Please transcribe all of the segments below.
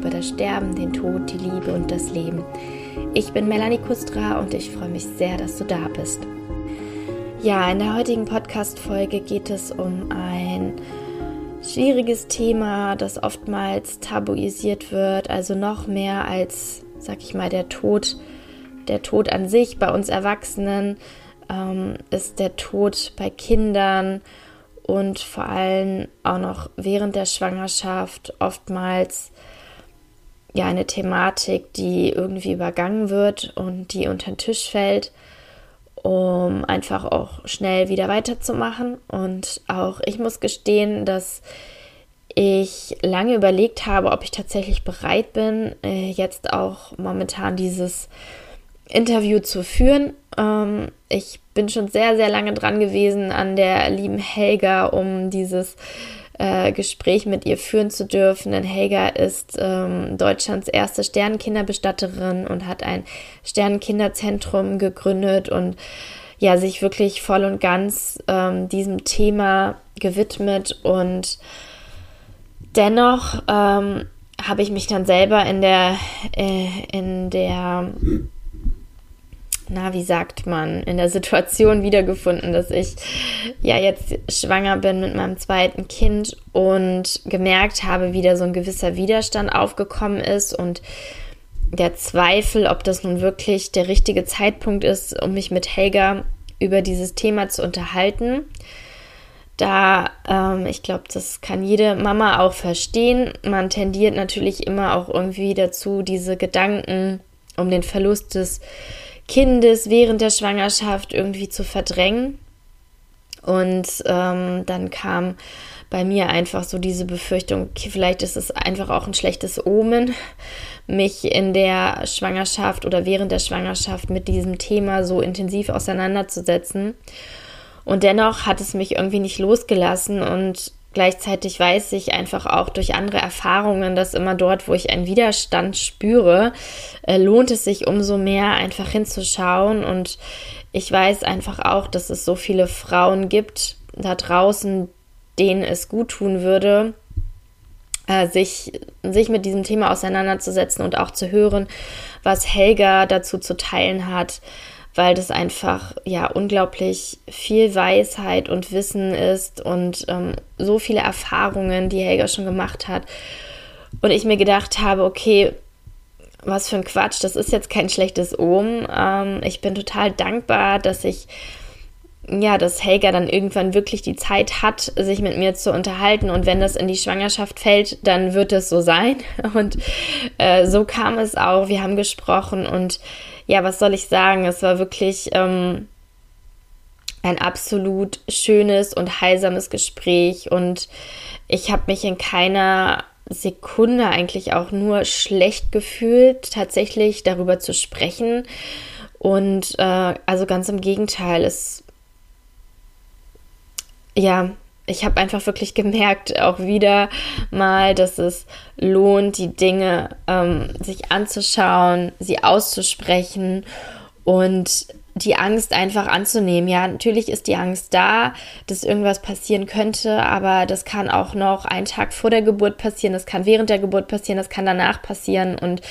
Über das Sterben, den Tod, die Liebe und das Leben. Ich bin Melanie Kustra und ich freue mich sehr, dass du da bist. Ja, in der heutigen Podcast-Folge geht es um ein schwieriges Thema, das oftmals tabuisiert wird, also noch mehr als, sag ich mal, der Tod, der Tod an sich bei uns Erwachsenen, ähm, ist der Tod bei Kindern und vor allem auch noch während der Schwangerschaft oftmals ja eine Thematik, die irgendwie übergangen wird und die unter den Tisch fällt, um einfach auch schnell wieder weiterzumachen. Und auch ich muss gestehen, dass ich lange überlegt habe, ob ich tatsächlich bereit bin, äh, jetzt auch momentan dieses Interview zu führen. Ähm, ich bin schon sehr, sehr lange dran gewesen an der lieben Helga, um dieses äh, Gespräch mit ihr führen zu dürfen. Denn Helga ist ähm, Deutschlands erste Sternenkinderbestatterin und hat ein Sternenkinderzentrum gegründet und ja, sich wirklich voll und ganz ähm, diesem Thema gewidmet und dennoch ähm, habe ich mich dann selber in der, äh, in der na, wie sagt man, in der Situation wiedergefunden, dass ich ja jetzt schwanger bin mit meinem zweiten Kind und gemerkt habe, wie da so ein gewisser Widerstand aufgekommen ist und der Zweifel, ob das nun wirklich der richtige Zeitpunkt ist, um mich mit Helga über dieses Thema zu unterhalten. Da, ähm, ich glaube, das kann jede Mama auch verstehen. Man tendiert natürlich immer auch irgendwie dazu, diese Gedanken um den Verlust des Kindes während der Schwangerschaft irgendwie zu verdrängen. Und ähm, dann kam bei mir einfach so diese Befürchtung, okay, vielleicht ist es einfach auch ein schlechtes Omen, mich in der Schwangerschaft oder während der Schwangerschaft mit diesem Thema so intensiv auseinanderzusetzen. Und dennoch hat es mich irgendwie nicht losgelassen und Gleichzeitig weiß ich einfach auch durch andere Erfahrungen, dass immer dort, wo ich einen Widerstand spüre, äh, lohnt es sich umso mehr einfach hinzuschauen. Und ich weiß einfach auch, dass es so viele Frauen gibt da draußen, denen es gut tun würde, äh, sich, sich mit diesem Thema auseinanderzusetzen und auch zu hören, was Helga dazu zu teilen hat weil das einfach ja unglaublich viel Weisheit und Wissen ist und ähm, so viele Erfahrungen, die Helga schon gemacht hat. Und ich mir gedacht habe, okay, was für ein Quatsch, das ist jetzt kein schlechtes Ohm. Ähm, ich bin total dankbar, dass ich ja, dass Helga dann irgendwann wirklich die Zeit hat, sich mit mir zu unterhalten. Und wenn das in die Schwangerschaft fällt, dann wird es so sein. Und äh, so kam es auch. Wir haben gesprochen und ja, was soll ich sagen? Es war wirklich ähm, ein absolut schönes und heilsames Gespräch und ich habe mich in keiner Sekunde eigentlich auch nur schlecht gefühlt, tatsächlich darüber zu sprechen. Und äh, also ganz im Gegenteil, es ja, ich habe einfach wirklich gemerkt, auch wieder mal, dass es lohnt, die Dinge ähm, sich anzuschauen, sie auszusprechen und die Angst einfach anzunehmen. Ja, natürlich ist die Angst da, dass irgendwas passieren könnte, aber das kann auch noch einen Tag vor der Geburt passieren, das kann während der Geburt passieren, das kann danach passieren. Und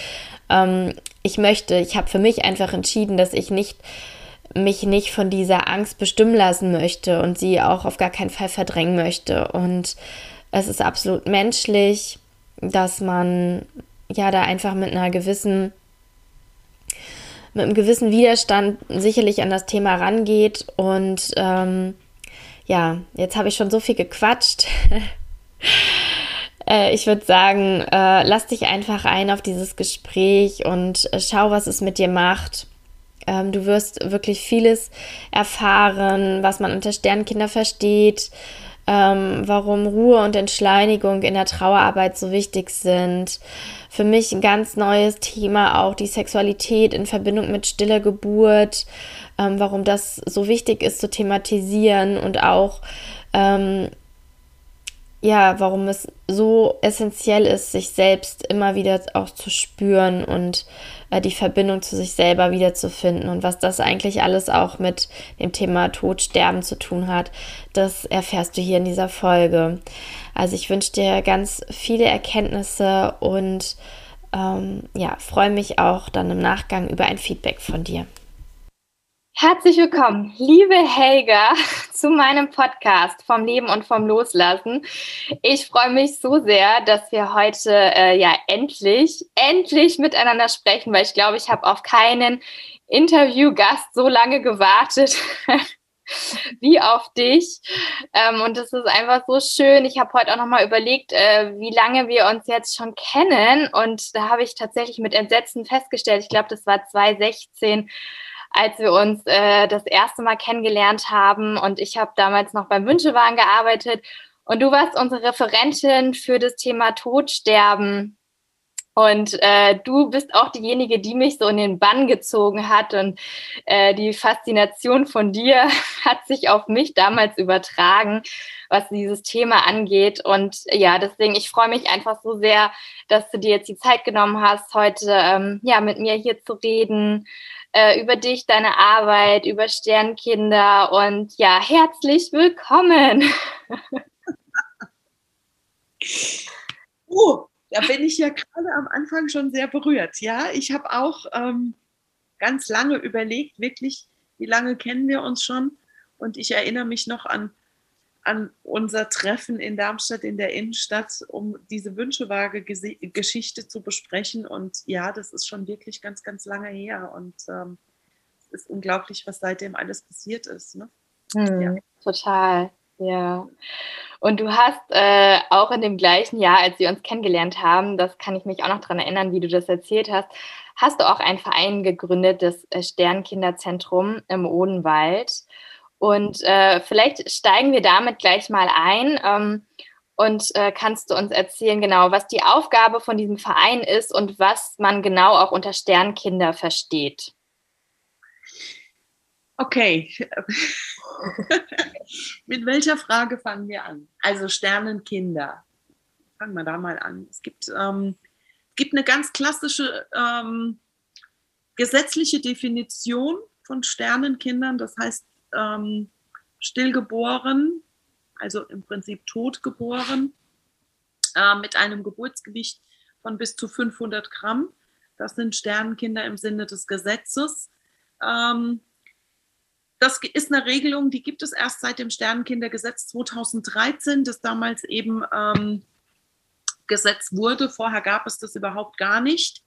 ähm, ich möchte, ich habe für mich einfach entschieden, dass ich nicht mich nicht von dieser Angst bestimmen lassen möchte und sie auch auf gar keinen Fall verdrängen möchte. Und es ist absolut menschlich, dass man ja da einfach mit einer gewissen, mit einem gewissen Widerstand sicherlich an das Thema rangeht. Und ähm, ja, jetzt habe ich schon so viel gequatscht. Äh, ich würde sagen, äh, lass dich einfach ein auf dieses Gespräch und äh, schau, was es mit dir macht. Ähm, du wirst wirklich vieles erfahren, was man unter Sternkinder versteht, ähm, warum Ruhe und Entschleunigung in der Trauerarbeit so wichtig sind. Für mich ein ganz neues Thema auch die Sexualität in Verbindung mit stiller Geburt, ähm, warum das so wichtig ist zu thematisieren und auch ähm, ja, warum es so essentiell ist, sich selbst immer wieder auch zu spüren und äh, die Verbindung zu sich selber wiederzufinden und was das eigentlich alles auch mit dem Thema Tod, Sterben zu tun hat, das erfährst du hier in dieser Folge. Also ich wünsche dir ganz viele Erkenntnisse und ähm, ja, freue mich auch dann im Nachgang über ein Feedback von dir. Herzlich willkommen, liebe Helga, zu meinem Podcast vom Leben und vom Loslassen. Ich freue mich so sehr, dass wir heute äh, ja endlich, endlich miteinander sprechen, weil ich glaube, ich habe auf keinen Interviewgast so lange gewartet wie auf dich. Ähm, und es ist einfach so schön. Ich habe heute auch nochmal überlegt, äh, wie lange wir uns jetzt schon kennen. Und da habe ich tatsächlich mit Entsetzen festgestellt, ich glaube, das war 2016 als wir uns äh, das erste Mal kennengelernt haben. Und ich habe damals noch beim Wünschewahn gearbeitet. Und du warst unsere Referentin für das Thema Todsterben. Und äh, du bist auch diejenige, die mich so in den Bann gezogen hat. Und äh, die Faszination von dir hat sich auf mich damals übertragen, was dieses Thema angeht. Und ja, deswegen, ich freue mich einfach so sehr, dass du dir jetzt die Zeit genommen hast, heute ähm, ja, mit mir hier zu reden äh, über dich, deine Arbeit, über Sternkinder und ja, herzlich willkommen. oh, da bin ich ja gerade am Anfang schon sehr berührt. Ja, ich habe auch ähm, ganz lange überlegt, wirklich, wie lange kennen wir uns schon? Und ich erinnere mich noch an an unser Treffen in Darmstadt in der Innenstadt, um diese Wünschewaage-Geschichte zu besprechen. Und ja, das ist schon wirklich ganz, ganz lange her. Und ähm, es ist unglaublich, was seitdem alles passiert ist. Ne? Hm, ja. Total, ja. Und du hast äh, auch in dem gleichen Jahr, als wir uns kennengelernt haben, das kann ich mich auch noch daran erinnern, wie du das erzählt hast, hast du auch einen Verein gegründet, das äh, Sternkinderzentrum im Odenwald. Und äh, vielleicht steigen wir damit gleich mal ein. Ähm, und äh, kannst du uns erzählen, genau, was die Aufgabe von diesem Verein ist und was man genau auch unter Sternkinder versteht? Okay. Mit welcher Frage fangen wir an? Also Sternenkinder. Fangen wir da mal an. Es gibt, ähm, gibt eine ganz klassische ähm, gesetzliche Definition von Sternenkindern. Das heißt, ähm, stillgeboren, also im Prinzip totgeboren, äh, mit einem Geburtsgewicht von bis zu 500 Gramm. Das sind Sternenkinder im Sinne des Gesetzes. Ähm, das ist eine Regelung, die gibt es erst seit dem Sternenkindergesetz 2013, das damals eben ähm, gesetzt wurde. Vorher gab es das überhaupt gar nicht.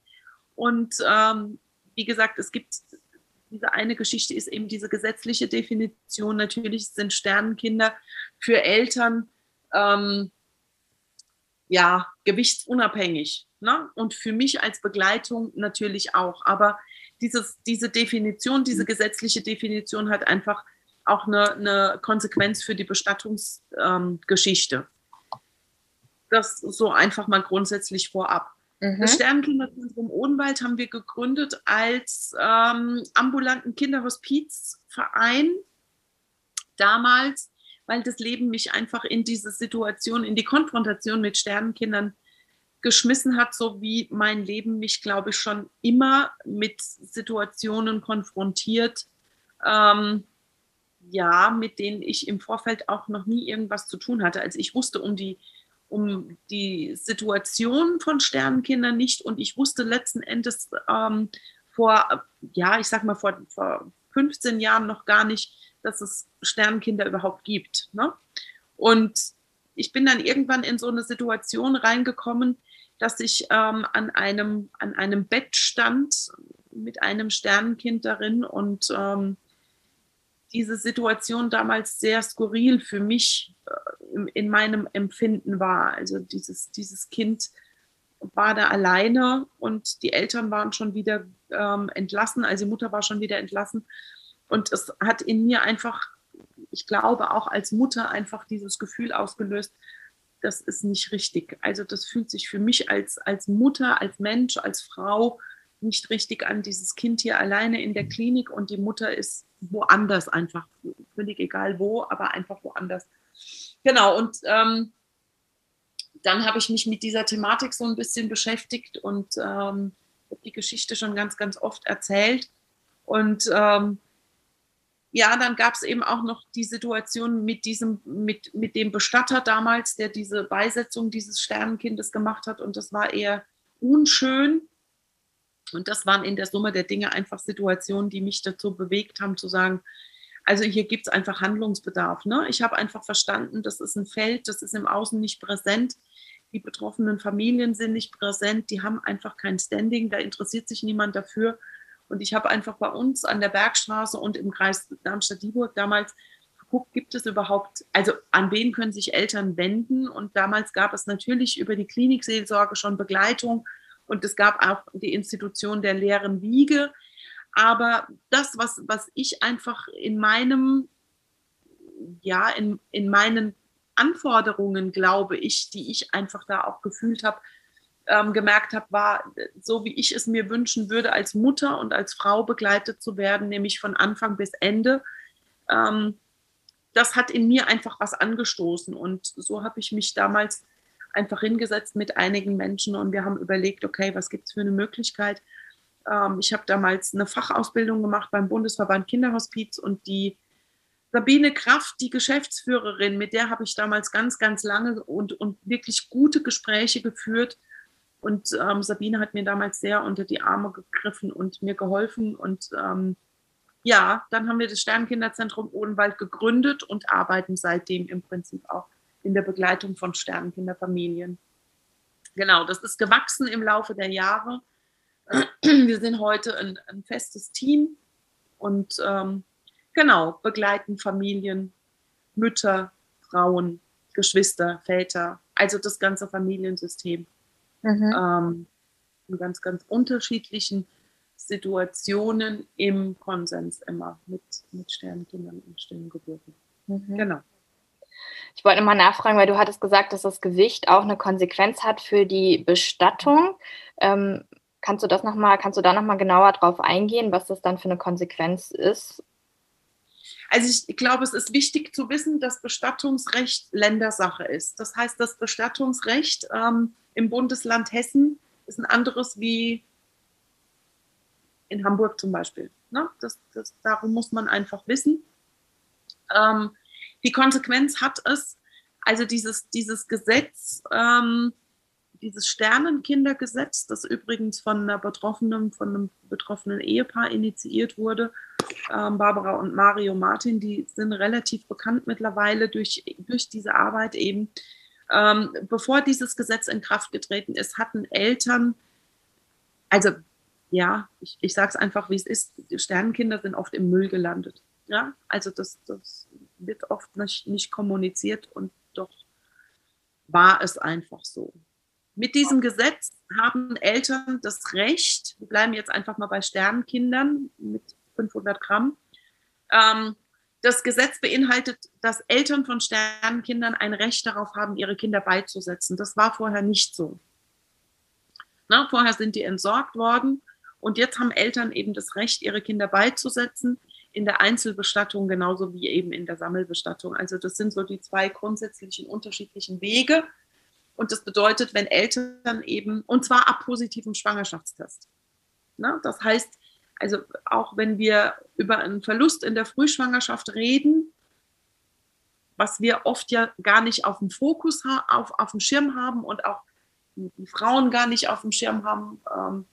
Und ähm, wie gesagt, es gibt diese eine Geschichte ist eben diese gesetzliche Definition. Natürlich sind Sternenkinder für Eltern ähm, ja gewichtsunabhängig. Ne? Und für mich als Begleitung natürlich auch. Aber dieses, diese Definition, diese gesetzliche Definition hat einfach auch eine, eine Konsequenz für die Bestattungsgeschichte. Ähm, das so einfach mal grundsätzlich vorab. Mhm. Das Sternenkinderzentrum Odenwald haben wir gegründet als ähm, ambulanten Kinderhospizverein damals, weil das Leben mich einfach in diese Situation, in die Konfrontation mit Sternenkindern geschmissen hat, so wie mein Leben mich, glaube ich, schon immer mit Situationen konfrontiert, ähm, ja, mit denen ich im Vorfeld auch noch nie irgendwas zu tun hatte. Also ich wusste um die um die Situation von Sternenkindern nicht und ich wusste letzten Endes ähm, vor, ja, ich sag mal vor, vor 15 Jahren noch gar nicht, dass es Sternenkinder überhaupt gibt. Ne? Und ich bin dann irgendwann in so eine Situation reingekommen, dass ich ähm, an, einem, an einem Bett stand mit einem Sternenkind darin und ähm, diese Situation damals sehr skurril für mich äh, in meinem Empfinden war. Also dieses, dieses Kind war da alleine und die Eltern waren schon wieder ähm, entlassen, also die Mutter war schon wieder entlassen. Und es hat in mir einfach, ich glaube auch als Mutter einfach dieses Gefühl ausgelöst, das ist nicht richtig. Also das fühlt sich für mich als, als Mutter, als Mensch, als Frau nicht richtig an, dieses Kind hier alleine in der Klinik und die Mutter ist woanders einfach, völlig egal wo, aber einfach woanders. Genau, und ähm, dann habe ich mich mit dieser Thematik so ein bisschen beschäftigt und ähm, die Geschichte schon ganz, ganz oft erzählt. Und ähm, ja, dann gab es eben auch noch die Situation mit diesem, mit, mit dem Bestatter damals, der diese Beisetzung dieses Sternenkindes gemacht hat. Und das war eher unschön. Und das waren in der Summe der Dinge einfach Situationen, die mich dazu bewegt haben, zu sagen, also hier gibt es einfach Handlungsbedarf. Ne? Ich habe einfach verstanden, das ist ein Feld, das ist im Außen nicht präsent. Die betroffenen Familien sind nicht präsent, die haben einfach kein Standing, da interessiert sich niemand dafür. Und ich habe einfach bei uns an der Bergstraße und im Kreis Darmstadt-Dieburg damals geguckt, gibt es überhaupt, also an wen können sich Eltern wenden? Und damals gab es natürlich über die Klinikseelsorge schon Begleitung und es gab auch die Institution der leeren Wiege. Aber das, was, was ich einfach in meinem, ja, in, in meinen Anforderungen, glaube ich, die ich einfach da auch gefühlt habe, ähm, gemerkt habe, war so, wie ich es mir wünschen würde, als Mutter und als Frau begleitet zu werden, nämlich von Anfang bis Ende. Ähm, das hat in mir einfach was angestoßen. Und so habe ich mich damals einfach hingesetzt mit einigen Menschen und wir haben überlegt, okay, was gibt es für eine Möglichkeit? Ähm, ich habe damals eine Fachausbildung gemacht beim Bundesverband Kinderhospiz und die Sabine Kraft, die Geschäftsführerin, mit der habe ich damals ganz, ganz lange und, und wirklich gute Gespräche geführt und ähm, Sabine hat mir damals sehr unter die Arme gegriffen und mir geholfen. Und ähm, ja, dann haben wir das Sternenkinderzentrum Odenwald gegründet und arbeiten seitdem im Prinzip auch in der Begleitung von Sternenkinderfamilien. Genau, das ist gewachsen im Laufe der Jahre. Wir sind heute ein, ein festes Team und ähm, genau, begleiten Familien, Mütter, Frauen, Geschwister, Väter, also das ganze Familiensystem mhm. ähm, in ganz, ganz unterschiedlichen Situationen im Konsens immer mit, mit Sternenkindern und stillen Geburten. Mhm. Genau. Ich wollte mal nachfragen, weil du hattest gesagt, dass das Gewicht auch eine Konsequenz hat für die Bestattung. Ähm, kannst du das noch mal, kannst du da noch mal genauer drauf eingehen, was das dann für eine Konsequenz ist? Also ich glaube, es ist wichtig zu wissen, dass Bestattungsrecht Ländersache ist. Das heißt, das Bestattungsrecht ähm, im Bundesland Hessen ist ein anderes wie in Hamburg zum Beispiel. Ne? Das, das, darum muss man einfach wissen. Ähm, die Konsequenz hat es, also dieses, dieses Gesetz, ähm, dieses Sternenkindergesetz, das übrigens von einer Betroffenen, von einem betroffenen Ehepaar initiiert wurde, ähm, Barbara und Mario Martin, die sind relativ bekannt mittlerweile durch, durch diese Arbeit eben. Ähm, bevor dieses Gesetz in Kraft getreten ist, hatten Eltern, also ja, ich, ich sage es einfach, wie es ist, Sternenkinder sind oft im Müll gelandet. Ja, also das, das wird oft nicht, nicht kommuniziert und doch war es einfach so. Mit diesem Gesetz haben Eltern das Recht, wir bleiben jetzt einfach mal bei Sternenkindern mit 500 Gramm, ähm, das Gesetz beinhaltet, dass Eltern von Sternenkindern ein Recht darauf haben, ihre Kinder beizusetzen. Das war vorher nicht so. Na, vorher sind die entsorgt worden und jetzt haben Eltern eben das Recht, ihre Kinder beizusetzen, in der Einzelbestattung genauso wie eben in der Sammelbestattung. Also das sind so die zwei grundsätzlichen unterschiedlichen Wege, und das bedeutet, wenn Eltern eben, und zwar ab positivem Schwangerschaftstest. Na, das heißt, also auch wenn wir über einen Verlust in der Frühschwangerschaft reden, was wir oft ja gar nicht auf dem Fokus, auf, auf dem Schirm haben und auch Frauen gar nicht auf dem Schirm haben, ähm,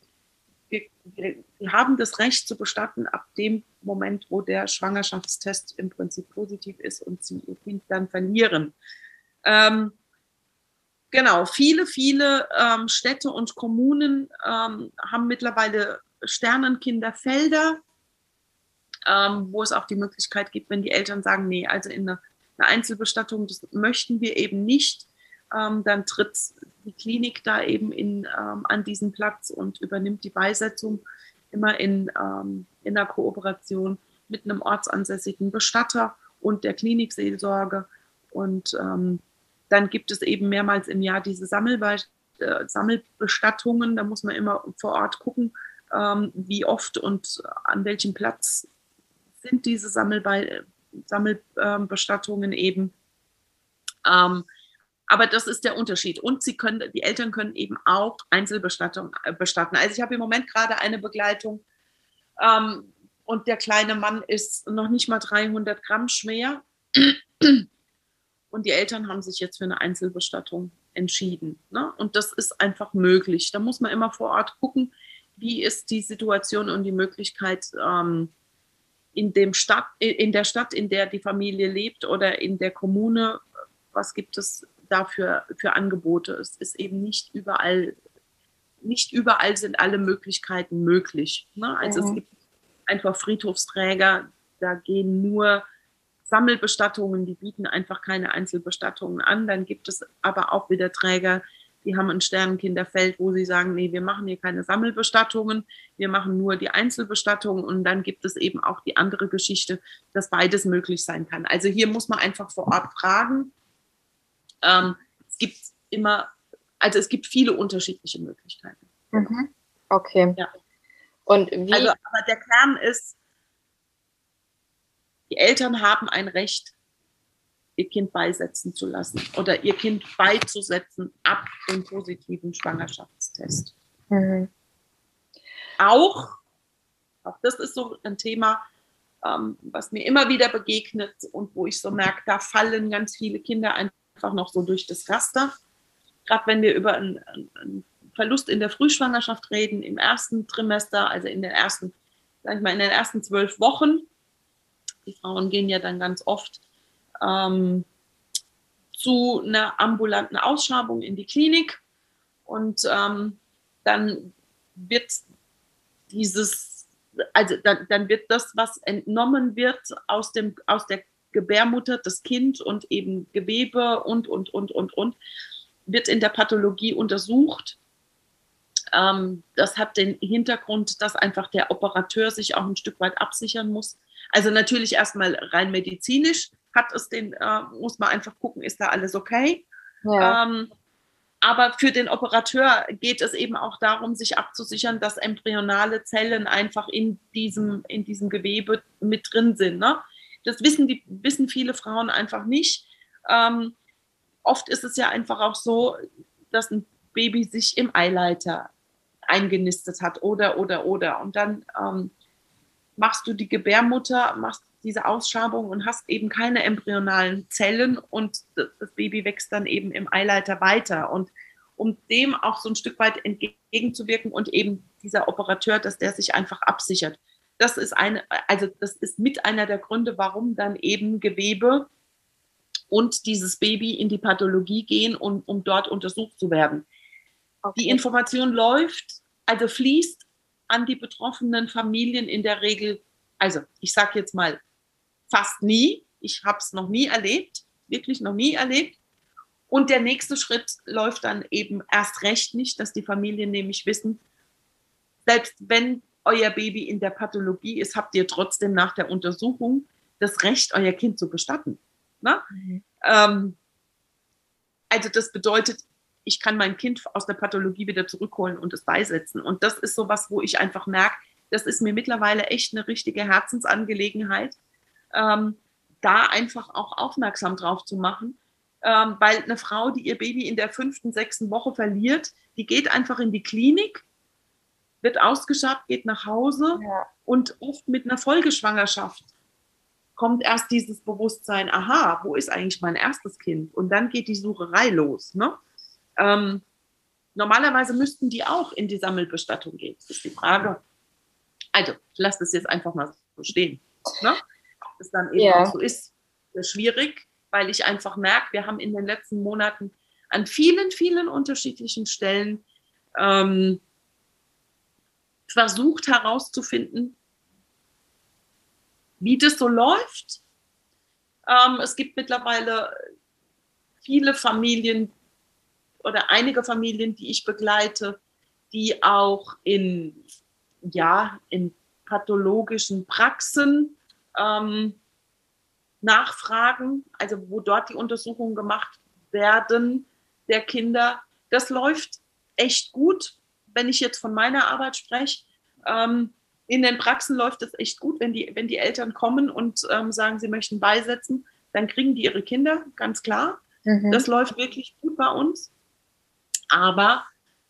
wir, wir, haben das Recht zu bestatten ab dem Moment, wo der Schwangerschaftstest im Prinzip positiv ist und sie ihr Kind dann verlieren. Ähm, Genau, viele, viele ähm, Städte und Kommunen ähm, haben mittlerweile Sternenkinderfelder, ähm, wo es auch die Möglichkeit gibt, wenn die Eltern sagen, nee, also in einer, einer Einzelbestattung, das möchten wir eben nicht, ähm, dann tritt die Klinik da eben in, ähm, an diesen Platz und übernimmt die Beisetzung immer in, ähm, in der Kooperation mit einem ortsansässigen Bestatter und der Klinikseelsorge. Und ähm, dann gibt es eben mehrmals im Jahr diese Sammelbe äh, Sammelbestattungen. Da muss man immer vor Ort gucken, ähm, wie oft und an welchem Platz sind diese Sammelbe Sammelbestattungen eben. Ähm, Aber das ist der Unterschied. Und sie können, die Eltern können eben auch Einzelbestattung äh, bestatten. Also ich habe im Moment gerade eine Begleitung ähm, und der kleine Mann ist noch nicht mal 300 Gramm schwer. Und die Eltern haben sich jetzt für eine Einzelbestattung entschieden. Ne? Und das ist einfach möglich. Da muss man immer vor Ort gucken, wie ist die Situation und die Möglichkeit ähm, in, dem Stadt, in der Stadt, in der die Familie lebt oder in der Kommune, was gibt es dafür für Angebote. Es ist eben nicht überall, nicht überall sind alle Möglichkeiten möglich. Ne? Also mhm. es gibt einfach Friedhofsträger, da gehen nur Sammelbestattungen, die bieten einfach keine Einzelbestattungen an. Dann gibt es aber auch wieder Träger, die haben ein Sternenkinderfeld, wo sie sagen, nee, wir machen hier keine Sammelbestattungen, wir machen nur die Einzelbestattungen und dann gibt es eben auch die andere Geschichte, dass beides möglich sein kann. Also hier muss man einfach vor Ort fragen, ähm, es gibt immer, also es gibt viele unterschiedliche Möglichkeiten. Mhm. Okay. Ja. Und wie? Also, aber der Kern ist, die Eltern haben ein Recht, ihr Kind beisetzen zu lassen oder ihr Kind beizusetzen ab dem positiven Schwangerschaftstest. Mhm. Auch, auch das ist so ein Thema, ähm, was mir immer wieder begegnet und wo ich so merke, da fallen ganz viele Kinder einfach einfach noch so durch das Raster. Gerade wenn wir über einen, einen Verlust in der Frühschwangerschaft reden, im ersten Trimester, also in den ersten, sag ich mal, in den ersten zwölf Wochen. Die Frauen gehen ja dann ganz oft ähm, zu einer ambulanten Ausschabung in die Klinik und ähm, dann wird dieses, also dann, dann wird das, was entnommen wird aus, dem, aus der Gebärmutter, das Kind und eben Gewebe und, und, und, und, und, wird in der Pathologie untersucht. Ähm, das hat den Hintergrund, dass einfach der Operateur sich auch ein Stück weit absichern muss. Also natürlich erstmal rein medizinisch hat es den, äh, muss man einfach gucken, ist da alles okay. Ja. Ähm, aber für den Operateur geht es eben auch darum, sich abzusichern, dass embryonale Zellen einfach in diesem, in diesem Gewebe mit drin sind. Ne? Das wissen, die, wissen viele Frauen einfach nicht. Ähm, oft ist es ja einfach auch so, dass ein Baby sich im Eileiter eingenistet hat oder, oder, oder. Und dann ähm, machst du die Gebärmutter, machst diese Ausschabung und hast eben keine embryonalen Zellen und das Baby wächst dann eben im Eileiter weiter. Und um dem auch so ein Stück weit entgegenzuwirken und eben dieser Operateur, dass der sich einfach absichert das ist eine, also das ist mit einer der Gründe, warum dann eben Gewebe und dieses Baby in die Pathologie gehen, um, um dort untersucht zu werden. Okay. Die Information läuft, also fließt an die betroffenen Familien in der Regel, also ich sage jetzt mal fast nie, ich habe es noch nie erlebt, wirklich noch nie erlebt. Und der nächste Schritt läuft dann eben erst recht nicht, dass die Familien nämlich wissen, selbst wenn euer Baby in der Pathologie ist, habt ihr trotzdem nach der Untersuchung das Recht, euer Kind zu bestatten. Mhm. Ähm, also das bedeutet, ich kann mein Kind aus der Pathologie wieder zurückholen und es beisetzen. Und das ist so was, wo ich einfach merke, das ist mir mittlerweile echt eine richtige Herzensangelegenheit, ähm, da einfach auch aufmerksam drauf zu machen. Ähm, weil eine Frau, die ihr Baby in der fünften, sechsten Woche verliert, die geht einfach in die Klinik wird ausgeschabt, geht nach Hause ja. und oft mit einer Folgeschwangerschaft kommt erst dieses Bewusstsein, aha, wo ist eigentlich mein erstes Kind? Und dann geht die Sucherei los. Ne? Ähm, normalerweise müssten die auch in die Sammelbestattung gehen. Das ist die Frage. Also, ich lasse das jetzt einfach mal so stehen. Ne? Ob es dann eben ja. so ist, ist schwierig, weil ich einfach merke, wir haben in den letzten Monaten an vielen, vielen unterschiedlichen Stellen ähm, versucht herauszufinden, wie das so läuft. Ähm, es gibt mittlerweile viele Familien oder einige Familien, die ich begleite, die auch in, ja, in pathologischen Praxen ähm, nachfragen, also wo dort die Untersuchungen gemacht werden der Kinder. Das läuft echt gut wenn ich jetzt von meiner Arbeit spreche, ähm, in den Praxen läuft es echt gut, wenn die, wenn die Eltern kommen und ähm, sagen, sie möchten beisetzen, dann kriegen die ihre Kinder, ganz klar. Mhm. Das läuft wirklich gut bei uns. Aber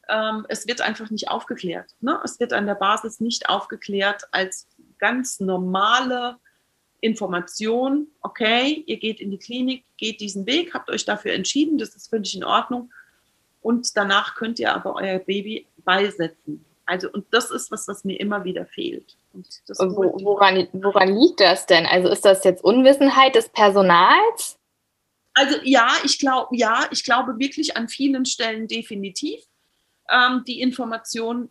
ähm, es wird einfach nicht aufgeklärt. Ne? Es wird an der Basis nicht aufgeklärt als ganz normale Information. Okay, ihr geht in die Klinik, geht diesen Weg, habt euch dafür entschieden, das ist völlig in Ordnung. Und danach könnt ihr aber euer Baby beisetzen. Also, und das ist was, was mir immer wieder fehlt. Wo, woran, woran liegt das denn? Also ist das jetzt Unwissenheit des Personals? Also ja, ich glaube, ja, ich glaube wirklich an vielen Stellen definitiv. Ähm, die Information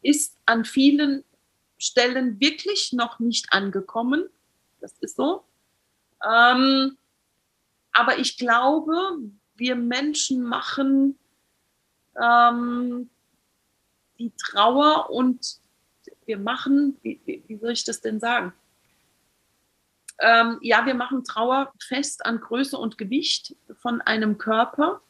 ist an vielen Stellen wirklich noch nicht angekommen. Das ist so. Ähm, aber ich glaube, wir Menschen machen ähm, die Trauer und wir machen, wie, wie soll ich das denn sagen? Ähm, ja, wir machen Trauer fest an Größe und Gewicht von einem Körper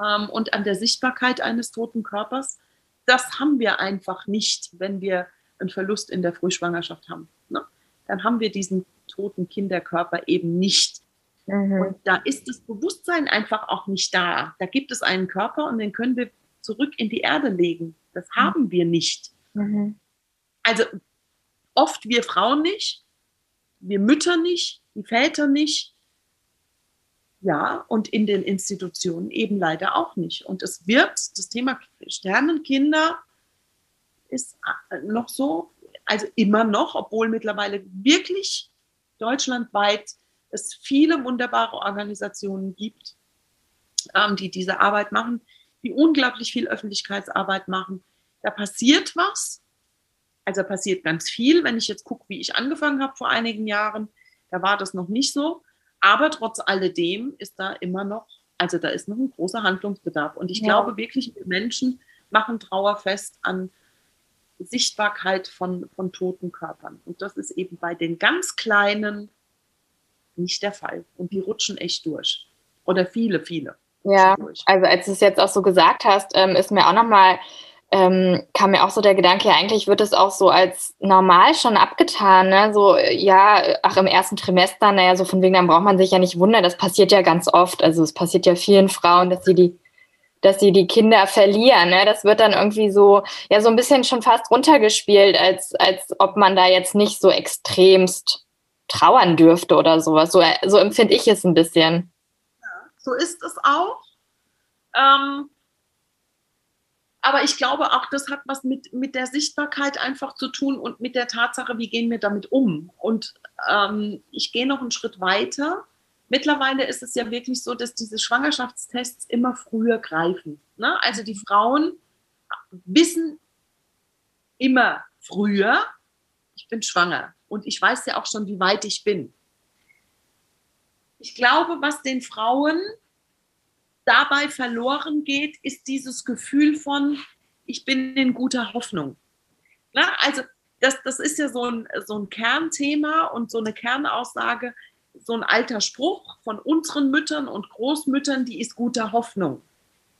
ähm, und an der Sichtbarkeit eines toten Körpers. Das haben wir einfach nicht, wenn wir einen Verlust in der Frühschwangerschaft haben. Ne? Dann haben wir diesen toten Kinderkörper eben nicht. Mhm. Und da ist das Bewusstsein einfach auch nicht da. Da gibt es einen Körper und den können wir zurück in die Erde legen. Das mhm. haben wir nicht. Mhm. Also oft wir Frauen nicht, wir Mütter nicht, die Väter nicht. Ja, und in den Institutionen eben leider auch nicht. Und es wird, das Thema Sternenkinder ist äh, noch so, also immer noch, obwohl mittlerweile wirklich deutschlandweit es viele wunderbare Organisationen gibt, ähm, die diese Arbeit machen, die unglaublich viel Öffentlichkeitsarbeit machen. Da passiert was. Also passiert ganz viel. Wenn ich jetzt gucke, wie ich angefangen habe vor einigen Jahren, da war das noch nicht so. Aber trotz alledem ist da immer noch, also da ist noch ein großer Handlungsbedarf. Und ich ja. glaube wirklich, wir Menschen machen Trauer fest an Sichtbarkeit von, von toten Körpern. Und das ist eben bei den ganz Kleinen nicht der Fall. Und die rutschen echt durch. Oder viele, viele. Ja, also als du es jetzt auch so gesagt hast, ähm, ist mir auch nochmal, ähm, kam mir auch so der Gedanke, ja, eigentlich wird es auch so als normal schon abgetan, ne? So, ja, ach, im ersten Trimester, naja, so von wegen, dann braucht man sich ja nicht wundern, das passiert ja ganz oft. Also es passiert ja vielen Frauen, dass sie die, dass sie die Kinder verlieren. Ne? Das wird dann irgendwie so, ja, so ein bisschen schon fast runtergespielt, als, als ob man da jetzt nicht so extremst trauern dürfte oder sowas. So, so empfinde ich es ein bisschen. So ist es auch. Ähm, aber ich glaube auch, das hat was mit, mit der Sichtbarkeit einfach zu tun und mit der Tatsache, wie gehen wir damit um. Und ähm, ich gehe noch einen Schritt weiter. Mittlerweile ist es ja wirklich so, dass diese Schwangerschaftstests immer früher greifen. Ne? Also die Frauen wissen immer früher, ich bin schwanger und ich weiß ja auch schon, wie weit ich bin ich glaube, was den Frauen dabei verloren geht, ist dieses Gefühl von, ich bin in guter Hoffnung. Na, also das, das ist ja so ein, so ein Kernthema und so eine Kernaussage, so ein alter Spruch von unseren Müttern und Großmüttern, die ist guter Hoffnung.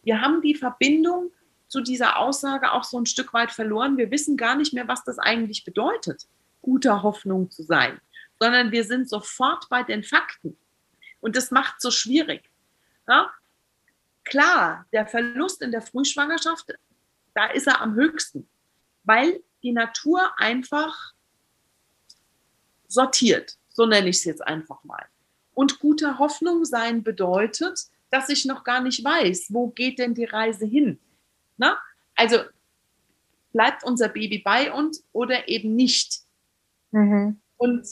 Wir haben die Verbindung zu dieser Aussage auch so ein Stück weit verloren. Wir wissen gar nicht mehr, was das eigentlich bedeutet, guter Hoffnung zu sein, sondern wir sind sofort bei den Fakten. Und das macht es so schwierig. Ja? Klar, der Verlust in der Frühschwangerschaft, da ist er am höchsten, weil die Natur einfach sortiert. So nenne ich es jetzt einfach mal. Und guter Hoffnung sein bedeutet, dass ich noch gar nicht weiß, wo geht denn die Reise hin. Na? Also bleibt unser Baby bei uns oder eben nicht. Mhm. Und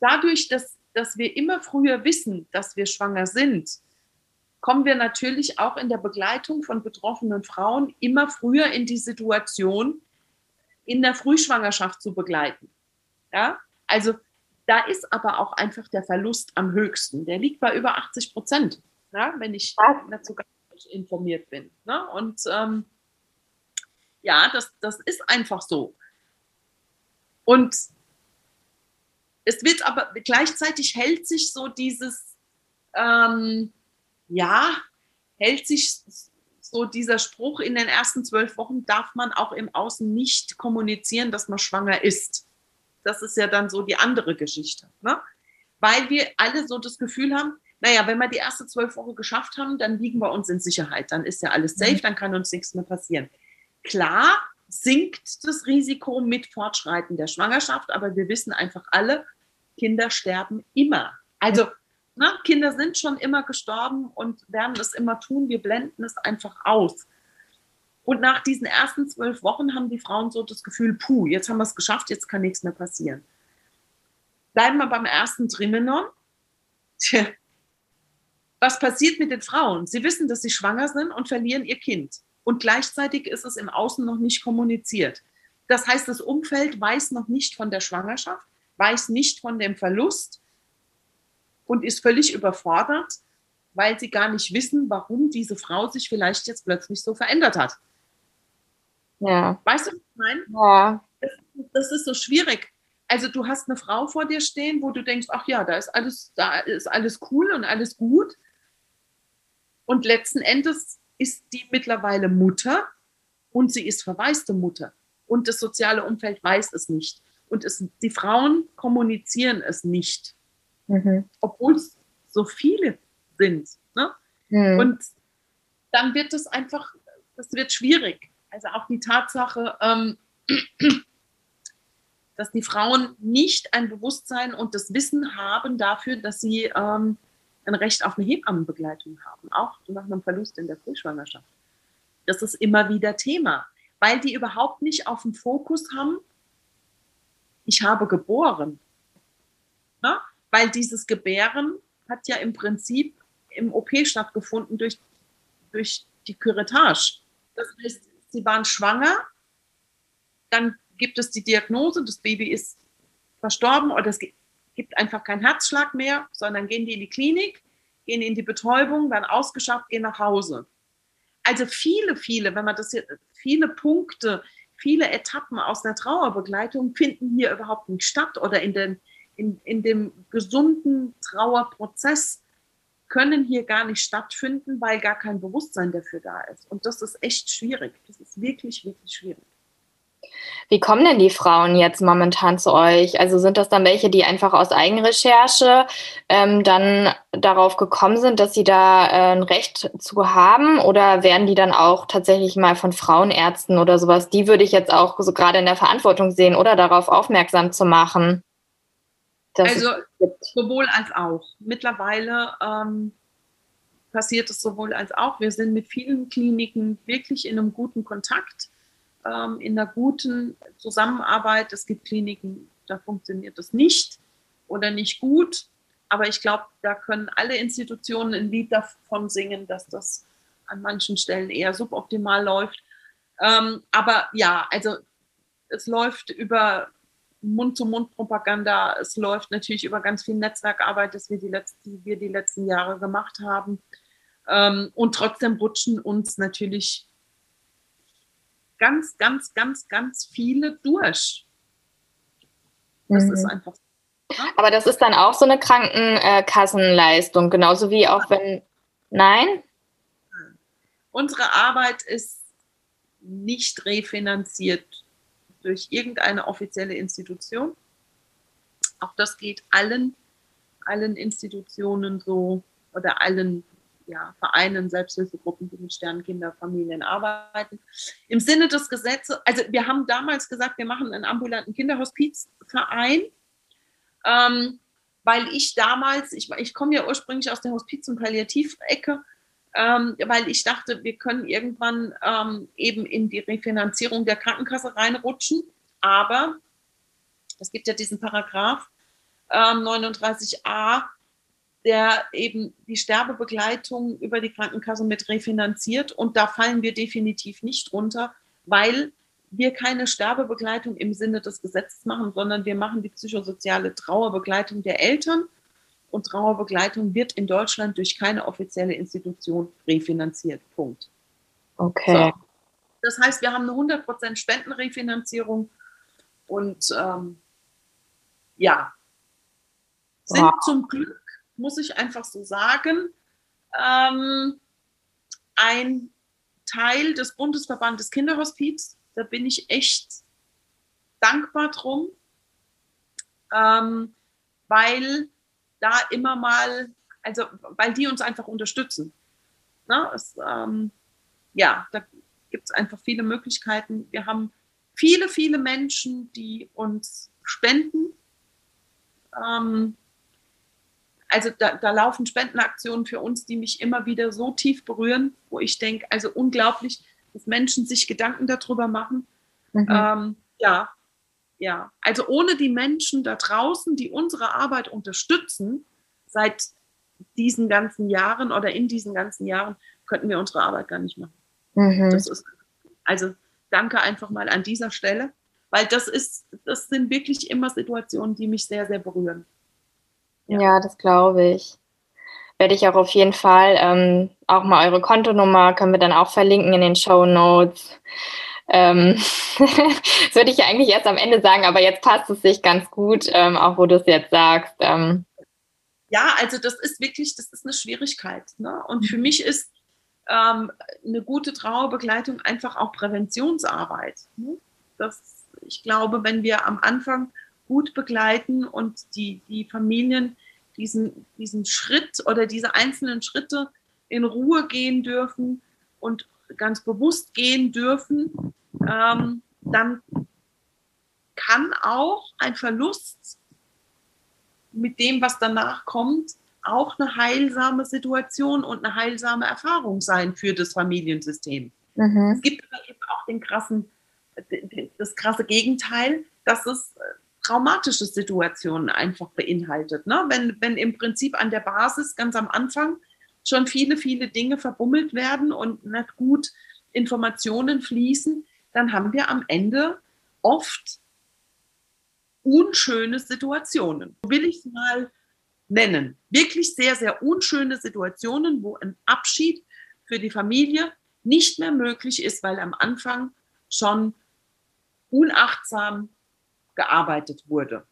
dadurch, dass dass wir immer früher wissen, dass wir schwanger sind, kommen wir natürlich auch in der Begleitung von betroffenen Frauen immer früher in die Situation, in der Frühschwangerschaft zu begleiten. Ja? Also da ist aber auch einfach der Verlust am höchsten. Der liegt bei über 80 Prozent, ja? wenn ich dazu informiert bin. Ne? Und ähm, ja, das, das ist einfach so. Und es wird aber gleichzeitig hält sich so dieses, ähm, ja, hält sich so dieser Spruch, in den ersten zwölf Wochen darf man auch im Außen nicht kommunizieren, dass man schwanger ist. Das ist ja dann so die andere Geschichte. Ne? Weil wir alle so das Gefühl haben, naja, wenn wir die erste zwölf Wochen geschafft haben, dann wiegen wir uns in Sicherheit. Dann ist ja alles safe, dann kann uns nichts mehr passieren. Klar sinkt das Risiko mit Fortschreiten der Schwangerschaft, aber wir wissen einfach alle, Kinder sterben immer. Also ne, Kinder sind schon immer gestorben und werden es immer tun. Wir blenden es einfach aus. Und nach diesen ersten zwölf Wochen haben die Frauen so das Gefühl, puh, jetzt haben wir es geschafft, jetzt kann nichts mehr passieren. Bleiben wir beim ersten Trimenon. Tja, was passiert mit den Frauen? Sie wissen, dass sie schwanger sind und verlieren ihr Kind. Und gleichzeitig ist es im Außen noch nicht kommuniziert. Das heißt, das Umfeld weiß noch nicht von der Schwangerschaft, weiß nicht von dem Verlust und ist völlig überfordert, weil sie gar nicht wissen, warum diese Frau sich vielleicht jetzt plötzlich so verändert hat. Ja. Weißt du, was ich meine? Ja. Das, das ist so schwierig. Also du hast eine Frau vor dir stehen, wo du denkst, ach ja, da ist alles, da ist alles cool und alles gut. Und letzten Endes ist die mittlerweile Mutter und sie ist verwaiste Mutter. Und das soziale Umfeld weiß es nicht. Und es, die Frauen kommunizieren es nicht, Mhm. obwohl es so viele sind. Ne? Mhm. Und dann wird es einfach, das wird schwierig. Also auch die Tatsache, ähm, dass die Frauen nicht ein Bewusstsein und das Wissen haben dafür, dass sie ähm, ein Recht auf eine Hebammenbegleitung haben, auch nach einem Verlust in der Frühschwangerschaft. Das ist immer wieder Thema, weil die überhaupt nicht auf dem Fokus haben, ich habe geboren. Ne? Weil dieses Gebären hat ja im Prinzip im OP stattgefunden durch, durch die Curettage. Das heißt, sie waren schwanger, dann gibt es die Diagnose, das Baby ist verstorben oder es gibt einfach keinen Herzschlag mehr, sondern gehen die in die Klinik, gehen in die Betäubung, werden ausgeschafft, gehen nach Hause. Also viele, viele, wenn man das hier, viele Punkte, viele Etappen aus der Trauerbegleitung finden hier überhaupt nicht statt oder in, den, in, in dem gesunden Trauerprozess können hier gar nicht stattfinden, weil gar kein Bewusstsein dafür da ist. Und das ist echt schwierig. Das ist wirklich, wirklich schwierig. Wie kommen denn die Frauen jetzt momentan zu euch? Also sind das dann welche, die einfach aus Eigenrecherche ähm, dann darauf gekommen sind, dass sie da äh, ein Recht zu haben? Oder werden die dann auch tatsächlich mal von Frauenärzten oder sowas? Die würde ich jetzt auch so gerade in der Verantwortung sehen oder darauf aufmerksam zu machen. also sowohl als auch. Mittlerweile ähm, passiert es sowohl als auch. Wir sind mit vielen Kliniken wirklich in einem guten Kontakt ähm, in einer guten Zusammenarbeit. Es gibt Kliniken, da funktioniert das nicht oder nicht gut. Aber ich glaube, da können alle Institutionen ein Lied davon singen, dass das an manchen Stellen eher suboptimal läuft. Ähm, aber ja, also es läuft über Mund-zu-Mund-Propaganda, es läuft natürlich über ganz viel Netzwerkarbeit, das wir die letzten, die wir die letzten Jahre gemacht haben. Ähm, und trotzdem rutschen uns natürlich ganz, ganz, ganz, ganz viele durch. Das Mhm. ist einfach. Aber das ist dann auch so eine Krankenkassenleistung, genauso wie auch wenn. Nein? Unsere Arbeit ist nicht refinanziert durch irgendeine offizielle Institution. Auch das geht allen, allen Institutionen so oder allen ja, Vereinen, Selbsthilfegruppen, die mit Sternkinderfamilien arbeiten. Im Sinne des Gesetzes, also wir haben damals gesagt, wir machen einen ambulanten Kinderhospizverein, ähm, weil ich damals, ich, ich komme ja ursprünglich aus der Hospiz- und Palliativecke, ähm, weil ich dachte, wir können irgendwann ähm, eben in die Refinanzierung der Krankenkasse reinrutschen. Aber es gibt ja diesen Paragraph ähm, 39a, der eben die Sterbebegleitung über die Krankenkasse mit refinanziert. Und da fallen wir definitiv nicht runter, weil wir keine Sterbebegleitung im Sinne des Gesetzes machen, sondern wir machen die psychosoziale Trauerbegleitung der Eltern. Und Trauerbegleitung wird in Deutschland durch keine offizielle Institution refinanziert. Punkt. Okay. So. Das heißt, wir haben eine 100% Spendenrefinanzierung und ähm, ja, sind Wow. zum Glück, muss ich einfach so sagen, ähm, ein Teil des Bundesverbandes Kinderhospiz. Da bin ich echt dankbar drum, ähm, weil da immer mal Also, weil die uns einfach unterstützen. Na, es, ähm, ja, da gibt es einfach viele Möglichkeiten. Wir haben viele, viele Menschen, die uns spenden. Ähm, also da, da, laufen Spendenaktionen für uns, die mich immer wieder so tief berühren, wo ich denke, also unglaublich, dass Menschen sich Gedanken darüber machen. Mhm. Ähm, ja, ja. Also ohne die Menschen da draußen, die unsere Arbeit unterstützen, seit diesen ganzen Jahren oder in diesen ganzen Jahren, könnten wir unsere Arbeit gar nicht machen. Mhm. Das ist, also danke einfach mal an dieser Stelle, weil das ist, das sind wirklich immer Situationen, die mich sehr, sehr berühren. Ja, ja das glaube ich. Werde ich auch auf jeden Fall ähm, auch mal eure Kontonummer können wir dann auch verlinken in den Show Notes. Ähm, das würde ich ja eigentlich erst am Ende sagen, aber jetzt passt es sich ganz gut, ähm, auch wo du es jetzt sagst. Ähm. Ja, also das ist wirklich, das ist eine Schwierigkeit. Ne? Und für mich ist ähm, eine gute Trauerbegleitung einfach auch Präventionsarbeit. Ne? Das, ich glaube, wenn wir am Anfang gut begleiten und die, die Familien diesen, diesen Schritt oder diese einzelnen Schritte in Ruhe gehen dürfen und ganz bewusst gehen dürfen, ähm, dann kann auch ein Verlust mit dem, was danach kommt, auch eine heilsame Situation und eine heilsame Erfahrung sein für das Familiensystem. Mhm. Es gibt aber eben auch den krassen, das krasse Gegenteil, dass es äh, traumatische Situationen einfach beinhaltet. Ne? Wenn, wenn im Prinzip an der Basis ganz am Anfang schon viele, viele Dinge verbummelt werden und nicht gut Informationen fließen, dann haben wir am Ende oft unschöne Situationen. Will ich es mal nennen. Wirklich sehr, sehr unschöne Situationen, wo ein Abschied für die Familie nicht mehr möglich ist, weil am Anfang schon unachtsam gearbeitet wurde.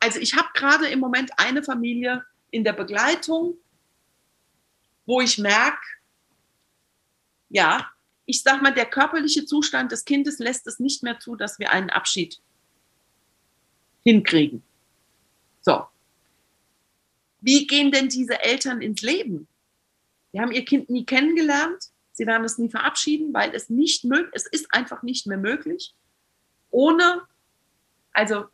Also ich habe gerade im Moment eine Familie in der Begleitung, wo ich merke, ja, ich sage mal, der körperliche Zustand des Kindes lässt es nicht mehr zu, dass wir einen Abschied hinkriegen. So. Wie gehen denn diese Eltern ins Leben? Die haben ihr Kind nie kennengelernt, sie werden es nie verabschieden, weil es nicht möglich, es ist einfach nicht mehr möglich, ohne, also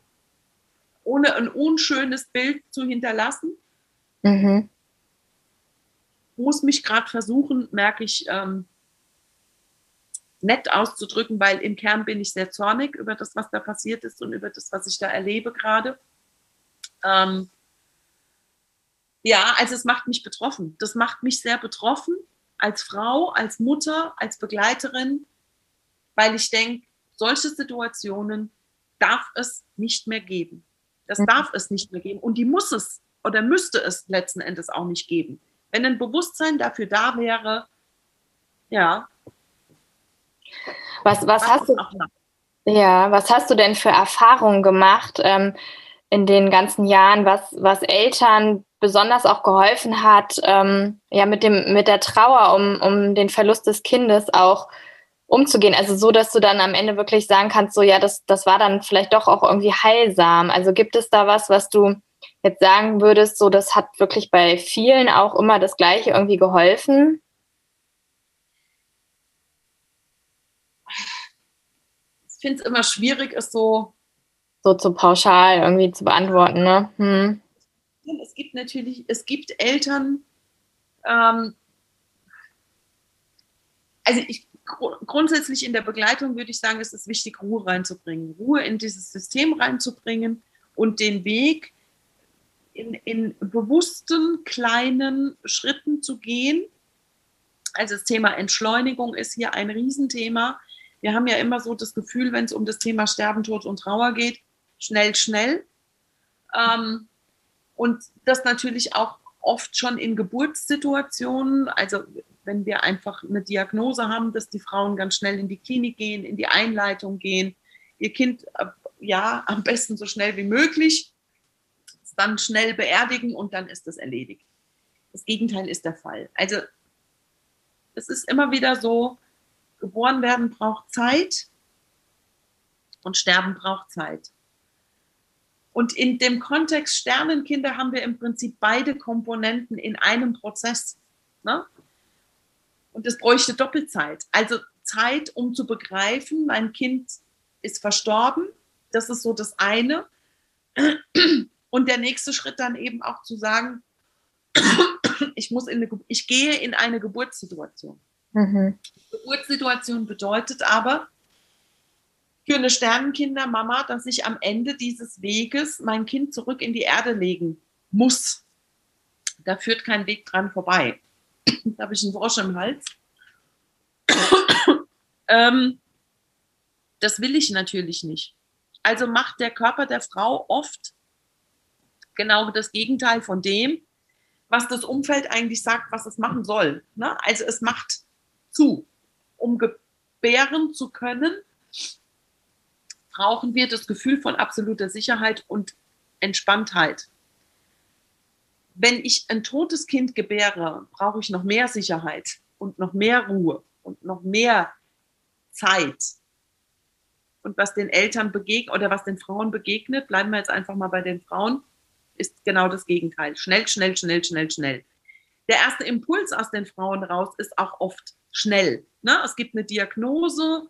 ohne ein unschönes Bild zu hinterlassen. Mhm. Muss mich gerade versuchen, merke ich, ähm, nett auszudrücken, weil im Kern bin ich sehr zornig über das, was da passiert ist und über das, was ich da erlebe gerade. Ähm, ja, also es macht mich betroffen. Das macht mich sehr betroffen als Frau, als Mutter, als Begleiterin, weil ich denke, solche Situationen darf es nicht mehr geben. Das mhm. darf es nicht mehr geben und die muss es oder müsste es letzten Endes auch nicht geben. Wenn ein Bewusstsein dafür da wäre, ja, was, was hast du, ja, was hast du denn für Erfahrungen gemacht ähm, in den ganzen Jahren, was, was Eltern besonders auch geholfen hat, ähm, ja, mit dem, mit der Trauer um, um den Verlust des Kindes auch umzugehen. Also so, dass du dann am Ende wirklich sagen kannst, so ja, das, das war dann vielleicht doch auch irgendwie heilsam. Also gibt es da was, was du jetzt sagen würdest, so das hat wirklich bei vielen auch immer das Gleiche irgendwie geholfen? finde es immer schwierig, es so. So zu pauschal irgendwie zu beantworten, ne? Hm. Es gibt natürlich, es gibt Eltern, ähm, also ich, grundsätzlich in der Begleitung würde ich sagen, es ist wichtig, Ruhe reinzubringen, Ruhe in dieses System reinzubringen und den Weg in, in bewussten kleinen Schritten zu gehen. Also das Thema Entschleunigung ist hier ein Riesenthema wir haben ja immer so das Gefühl, wenn es um das Thema Sterben, Tod und Trauer geht, schnell, schnell. Ähm, und das natürlich auch oft schon in Geburtssituationen, also wenn wir einfach eine Diagnose haben, dass die Frauen ganz schnell in die Klinik gehen, in die Einleitung gehen, ihr Kind äh, ja am besten so schnell wie möglich, dann schnell beerdigen und dann ist das erledigt. Das Gegenteil ist der Fall. Also es ist immer wieder so, Geboren werden braucht Zeit und Sterben braucht Zeit. Und in dem Kontext Sternenkinder haben wir im Prinzip beide Komponenten in einem Prozess. Ne? Und es bräuchte Doppelzeit. Also Zeit, um zu begreifen, mein Kind ist verstorben. Das ist so das eine. Und der nächste Schritt dann eben auch zu sagen, ich, muss in eine, ich gehe in eine Geburtssituation. Mhm. Geburtssituation bedeutet aber für eine Sternenkindermama, dass ich am Ende dieses Weges mein Kind zurück in die Erde legen muss. Da führt kein Weg dran vorbei. da habe ich einen Frosch im Hals. ähm, das will ich natürlich nicht. Also macht der Körper der Frau oft genau das Gegenteil von dem, was das Umfeld eigentlich sagt, was es machen soll. Ne? Also es macht zu. Um gebären zu können, brauchen wir das Gefühl von absoluter Sicherheit und Entspanntheit. Wenn ich ein totes Kind gebäre, brauche ich noch mehr Sicherheit und noch mehr Ruhe und noch mehr Zeit. Und was den Eltern begegnet oder was den Frauen begegnet, bleiben wir jetzt einfach mal bei den Frauen, ist genau das Gegenteil. Schnell, schnell, schnell, schnell, schnell. Der erste Impuls aus den Frauen raus ist auch oft schnell. Ne? Es gibt eine Diagnose,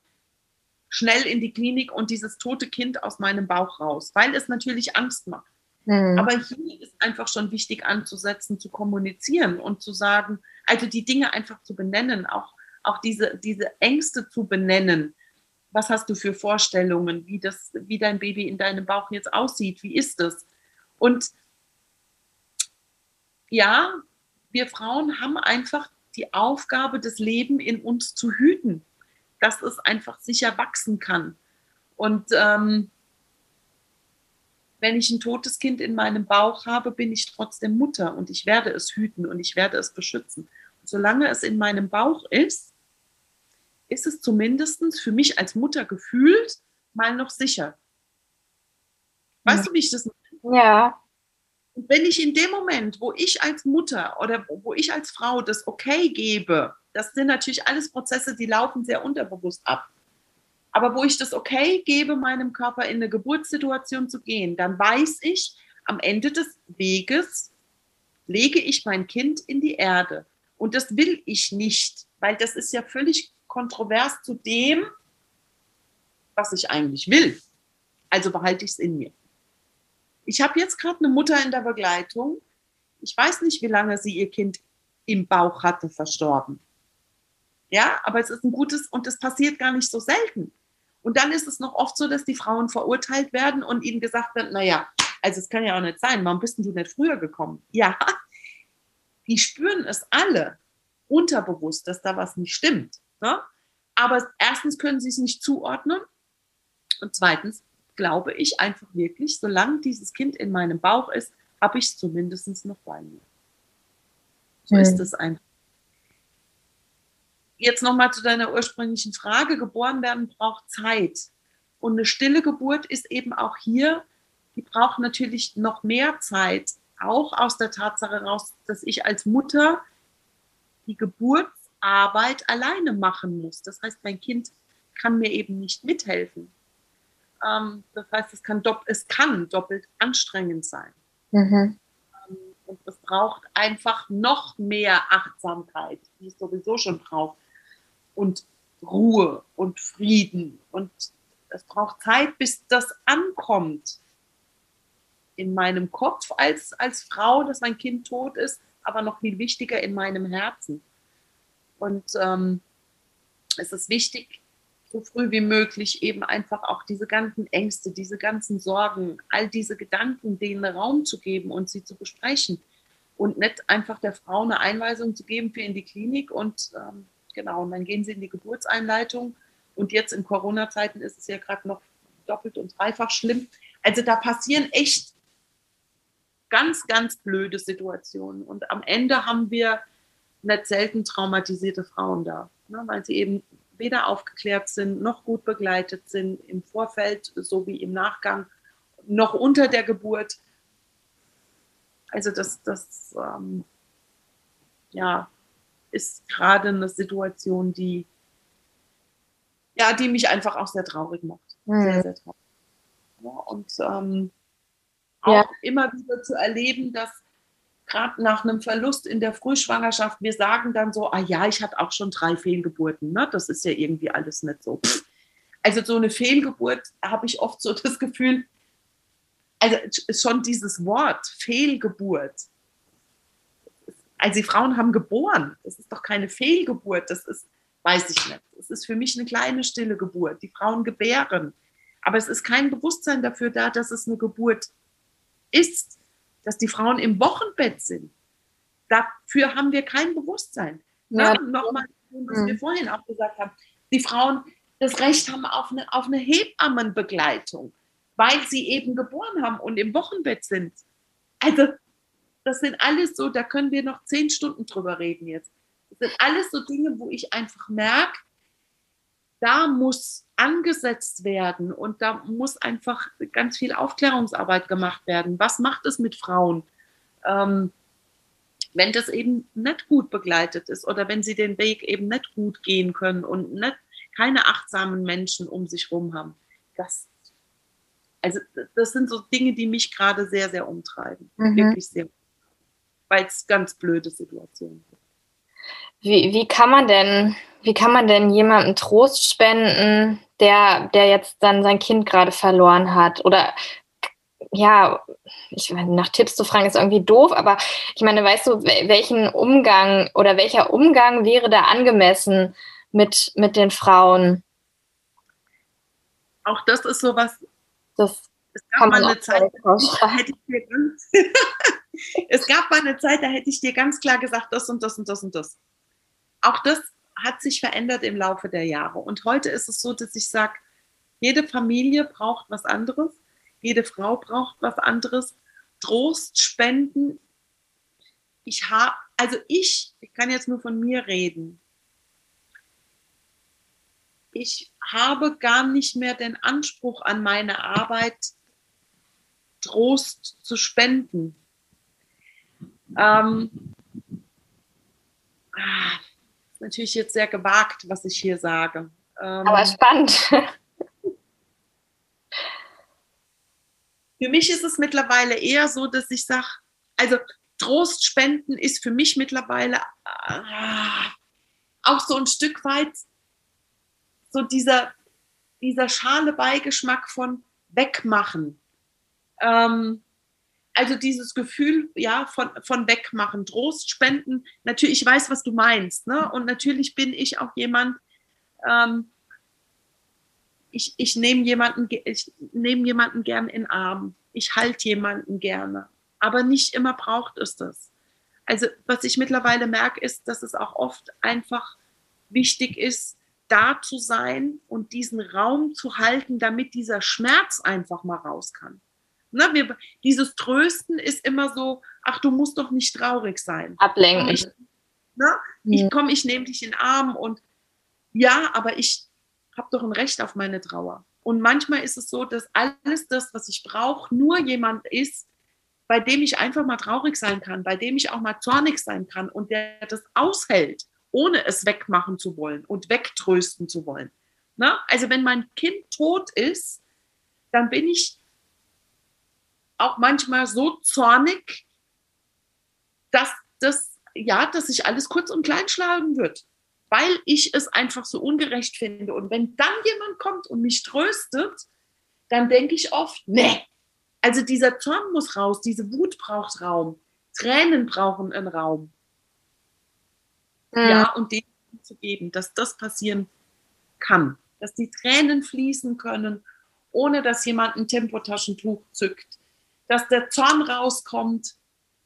schnell in die Klinik und dieses tote Kind aus meinem Bauch raus, weil es natürlich Angst macht. Mhm. Aber hier ist einfach schon wichtig anzusetzen, zu kommunizieren und zu sagen, also die Dinge einfach zu benennen, auch, auch diese, diese Ängste zu benennen. Was hast du für Vorstellungen, wie, das, wie dein Baby in deinem Bauch jetzt aussieht? Wie ist es? Und ja, wir Frauen haben einfach die Aufgabe, das Leben in uns zu hüten, dass es einfach sicher wachsen kann. Und ähm, wenn ich ein totes Kind in meinem Bauch habe, bin ich trotzdem Mutter und ich werde es hüten und ich werde es beschützen. Und solange es in meinem Bauch ist, ist es zumindest für mich als Mutter gefühlt mal noch sicher. Weißt ja. du, wie ich das ja. Und wenn ich in dem Moment, wo ich als Mutter oder wo ich als Frau das okay gebe, das sind natürlich alles Prozesse, die laufen sehr unterbewusst ab. Aber wo ich das okay gebe, meinem Körper in eine Geburtssituation zu gehen, dann weiß ich, am Ende des Weges lege ich mein Kind in die Erde. Und das will ich nicht, weil das ist ja völlig kontrovers zu dem, was ich eigentlich will. Also behalte ich es in mir. Ich habe jetzt gerade eine Mutter in der Begleitung. Ich weiß nicht, wie lange sie ihr Kind im Bauch hatte, verstorben. Ja, aber es ist ein gutes und es passiert gar nicht so selten. Und dann ist es noch oft so, dass die Frauen verurteilt werden und ihnen gesagt wird, naja, also es kann ja auch nicht sein, warum bist du nicht früher gekommen? Ja, die spüren es alle unterbewusst, dass da was nicht stimmt. Ne? Aber erstens können sie es nicht zuordnen und zweitens glaube ich einfach wirklich, solange dieses Kind in meinem Bauch ist, habe ich es zumindest noch bei mir. So mhm. ist es einfach. Jetzt nochmal zu deiner ursprünglichen Frage. Geboren werden braucht Zeit. Und eine stille Geburt ist eben auch hier, die braucht natürlich noch mehr Zeit, auch aus der Tatsache heraus, dass ich als Mutter die Geburtsarbeit alleine machen muss. Das heißt, mein Kind kann mir eben nicht mithelfen. Ähm, das heißt, es kann, es kann doppelt anstrengend sein. Mhm. Ähm, und es braucht einfach noch mehr Achtsamkeit, die es sowieso schon braucht. Und Ruhe und Frieden. Und es braucht Zeit, bis das ankommt in meinem Kopf als, als Frau, dass mein Kind tot ist, aber noch viel wichtiger in meinem Herzen. Und ähm, es ist wichtig, so früh wie möglich eben einfach auch diese ganzen Ängste, diese ganzen Sorgen, all diese Gedanken denen Raum zu geben und sie zu besprechen und nicht einfach der Frau eine Einweisung zu geben für in die Klinik und ähm, genau, und dann gehen sie in die Geburtseinleitung und jetzt in Corona-Zeiten ist es ja gerade noch doppelt und dreifach schlimm. Also da passieren echt ganz, ganz blöde Situationen und am Ende haben wir nicht selten traumatisierte Frauen da, ne, weil sie eben weder aufgeklärt sind, noch gut begleitet sind im Vorfeld sowie im Nachgang, noch unter der Geburt. Also das, das ähm, ja, ist gerade eine Situation, die, ja, die mich einfach auch sehr traurig macht. Mhm. Sehr, sehr traurig. Ja, und ähm, auch ja. immer wieder zu erleben, dass gerade nach einem Verlust in der Frühschwangerschaft, wir sagen dann so, ah ja, ich hatte auch schon drei Fehlgeburten. Ne? Das ist ja irgendwie alles nicht so. Also so eine Fehlgeburt habe ich oft so das Gefühl, also schon dieses Wort Fehlgeburt. Also die Frauen haben geboren. Das ist doch keine Fehlgeburt. Das ist, weiß ich nicht. Es ist für mich eine kleine stille Geburt. Die Frauen gebären. Aber es ist kein Bewusstsein dafür da, dass es eine Geburt ist dass die Frauen im Wochenbett sind. Dafür haben wir kein Bewusstsein. Ja. Nochmal, was mhm. wir vorhin auch gesagt haben, die Frauen das Recht haben auf eine, auf eine Hebammenbegleitung, weil sie eben geboren haben und im Wochenbett sind. Also das sind alles so, da können wir noch zehn Stunden drüber reden jetzt. Das sind alles so Dinge, wo ich einfach merke, da muss angesetzt werden und da muss einfach ganz viel Aufklärungsarbeit gemacht werden. Was macht es mit Frauen, ähm, wenn das eben nicht gut begleitet ist oder wenn sie den Weg eben nicht gut gehen können und nicht, keine achtsamen Menschen um sich herum haben? Das, also das sind so Dinge, die mich gerade sehr, sehr umtreiben. Mhm. Wirklich sehr. Es ganz blöde Situationen sind. Wie, wie kann man denn, wie kann man denn jemandem Trost spenden, der, der jetzt dann sein Kind gerade verloren hat? Oder ja, ich meine, nach Tipps zu fragen ist irgendwie doof, aber ich meine, weißt du, welchen Umgang oder welcher Umgang wäre da angemessen mit, mit den Frauen? Auch das ist sowas. Das es gab mal eine Zeit, da hätte ich dir ganz, es gab mal eine Zeit, da hätte ich dir ganz klar gesagt, das und das und das und das. Auch das hat sich verändert im Laufe der Jahre. Und heute ist es so, dass ich sage, jede Familie braucht was anderes, jede Frau braucht was anderes. Trost spenden. Ich habe, also ich, ich kann jetzt nur von mir reden. Ich habe gar nicht mehr den Anspruch an meine Arbeit, Trost zu spenden. Ähm, ah, natürlich jetzt sehr gewagt, was ich hier sage. Ähm, Aber spannend. Für mich ist es mittlerweile eher so, dass ich sage, also Trost spenden ist für mich mittlerweile äh, auch so ein Stück weit so dieser, dieser schale Beigeschmack von wegmachen. Ähm, also dieses Gefühl, ja, von, von wegmachen, Trost spenden. Natürlich, ich weiß, was du meinst. Ne? Und natürlich bin ich auch jemand, ähm, ich, ich nehme jemanden, ich nehme jemanden gern in Arm. Ich halte jemanden gerne. Aber nicht immer braucht es das. Also, was ich mittlerweile merke, ist, dass es auch oft einfach wichtig ist, da zu sein und diesen Raum zu halten, damit dieser Schmerz einfach mal raus kann. Ne, wir, dieses Trösten ist immer so, ach, du musst doch nicht traurig sein. Ablenken. Ich, ne, ich komme, ich nehme dich in den Arm und ja, aber ich habe doch ein Recht auf meine Trauer. Und manchmal ist es so, dass alles das, was ich brauche, nur jemand ist, bei dem ich einfach mal traurig sein kann, bei dem ich auch mal zornig sein kann und der das aushält, ohne es wegmachen zu wollen und wegtrösten zu wollen. Ne? Also wenn mein Kind tot ist, dann bin ich auch manchmal so zornig, dass das, ja, dass sich alles kurz und klein schlagen wird, weil ich es einfach so ungerecht finde. Und wenn dann jemand kommt und mich tröstet, dann denke ich oft, nee, also dieser Zorn muss raus, diese Wut braucht Raum, Tränen brauchen einen Raum. Mhm. Ja, und den zu geben, dass das passieren kann, dass die Tränen fließen können, ohne dass jemand ein Tempotaschentuch zückt, dass der Zorn rauskommt,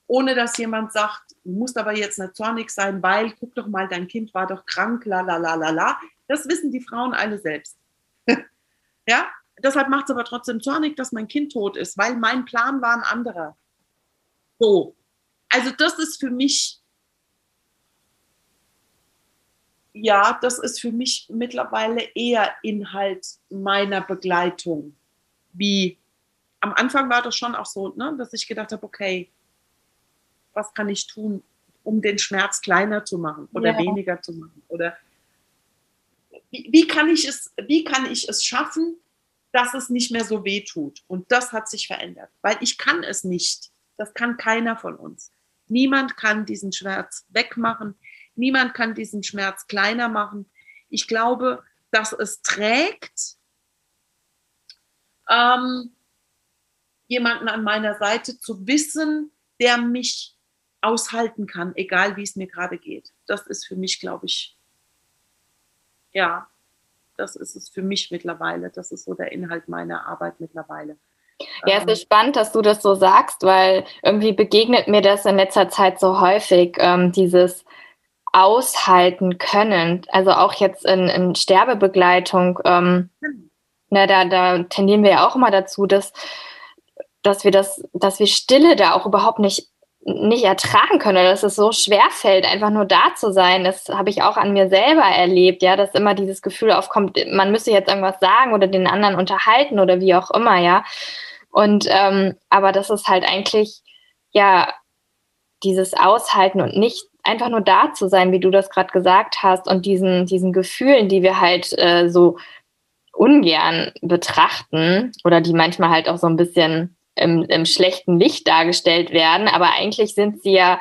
ohne dass jemand sagt, du musst aber jetzt nicht zornig sein, weil, guck doch mal, dein Kind war doch krank, la la la la la. Das wissen die Frauen alle selbst. ja, deshalb macht es aber trotzdem zornig, dass mein Kind tot ist, weil mein Plan war ein anderer. So. Also das ist für mich, ja, das ist für mich mittlerweile eher Inhalt meiner Begleitung, wie am Anfang war das schon auch so, ne, dass ich gedacht habe, okay, was kann ich tun, um den Schmerz kleiner zu machen oder ja. weniger zu machen? Oder wie, wie, kann ich es, wie kann ich es schaffen, dass es nicht mehr so weh tut. Und das hat sich verändert, weil ich kann es nicht. Das kann keiner von uns. Niemand kann diesen Schmerz wegmachen. Niemand kann diesen Schmerz kleiner machen. Ich glaube, dass es trägt, ähm, jemanden an meiner Seite zu wissen, der mich aushalten kann, egal wie es mir gerade geht. Das ist für mich, glaube ich, ja, das ist es für mich mittlerweile. Das ist so der Inhalt meiner Arbeit mittlerweile. Ja, es ist spannend, dass du das so sagst, weil irgendwie begegnet mir das in letzter Zeit so häufig, ähm, dieses Aushalten können. Also auch jetzt in, in Sterbebegleitung, ähm, na, da, da tendieren wir ja auch immer dazu, dass, dass wir das, dass wir Stille da auch überhaupt nicht nicht ertragen können oder dass es so schwer fällt, einfach nur da zu sein. Das habe ich auch an mir selber erlebt, ja, dass immer dieses Gefühl aufkommt, man müsse jetzt irgendwas sagen oder den anderen unterhalten oder wie auch immer, ja. Und ähm, aber das ist halt eigentlich ja dieses Aushalten und nicht einfach nur da zu sein, wie du das gerade gesagt hast, und diesen, diesen Gefühlen, die wir halt äh, so ungern betrachten oder die manchmal halt auch so ein bisschen im, im schlechten Licht dargestellt werden, aber eigentlich sind sie ja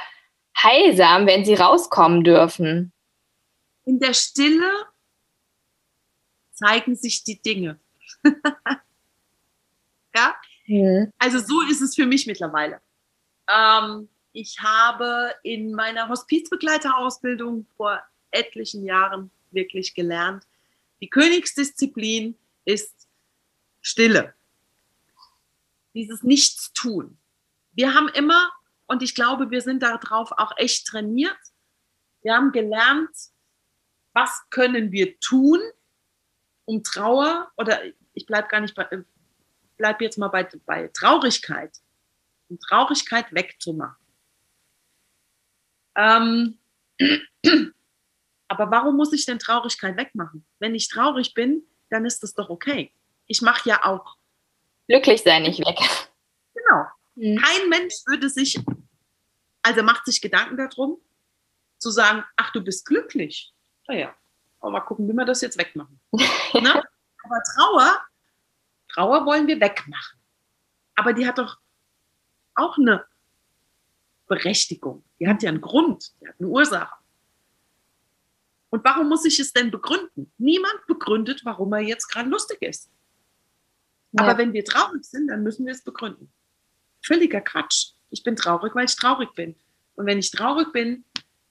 heilsam, wenn sie rauskommen dürfen. In der Stille zeigen sich die Dinge. ja, Mhm. Also so ist es für mich mittlerweile. Ähm, ich habe in meiner Hospizbegleiterausbildung vor etlichen Jahren wirklich gelernt, die Königsdisziplin ist Stille. Dieses Nichtstun. Wir haben immer, und ich glaube, wir sind darauf auch echt trainiert, wir haben gelernt, was können wir tun, um Trauer, oder ich bleibe gar nicht bei, bleibe jetzt mal bei, bei Traurigkeit, um Traurigkeit wegzumachen. Ähm, aber warum muss ich denn Traurigkeit wegmachen? Wenn ich traurig bin, dann ist das doch okay. Ich mache ja auch. Glücklich sein nicht weg. Genau. Mhm. Kein Mensch würde sich, also macht sich Gedanken darum, zu sagen, ach, du bist glücklich. Naja, aber mal gucken, wie wir das jetzt wegmachen. Ne? Aber Trauer Trauer wollen wir wegmachen. Aber die hat doch auch eine Berechtigung. Die hat ja einen Grund, die hat eine Ursache. Und warum muss ich es denn begründen? Niemand begründet, warum er jetzt gerade lustig ist. Ja. Aber wenn wir traurig sind, dann müssen wir es begründen. Völliger Quatsch. Ich bin traurig, weil ich traurig bin. Und wenn ich traurig bin,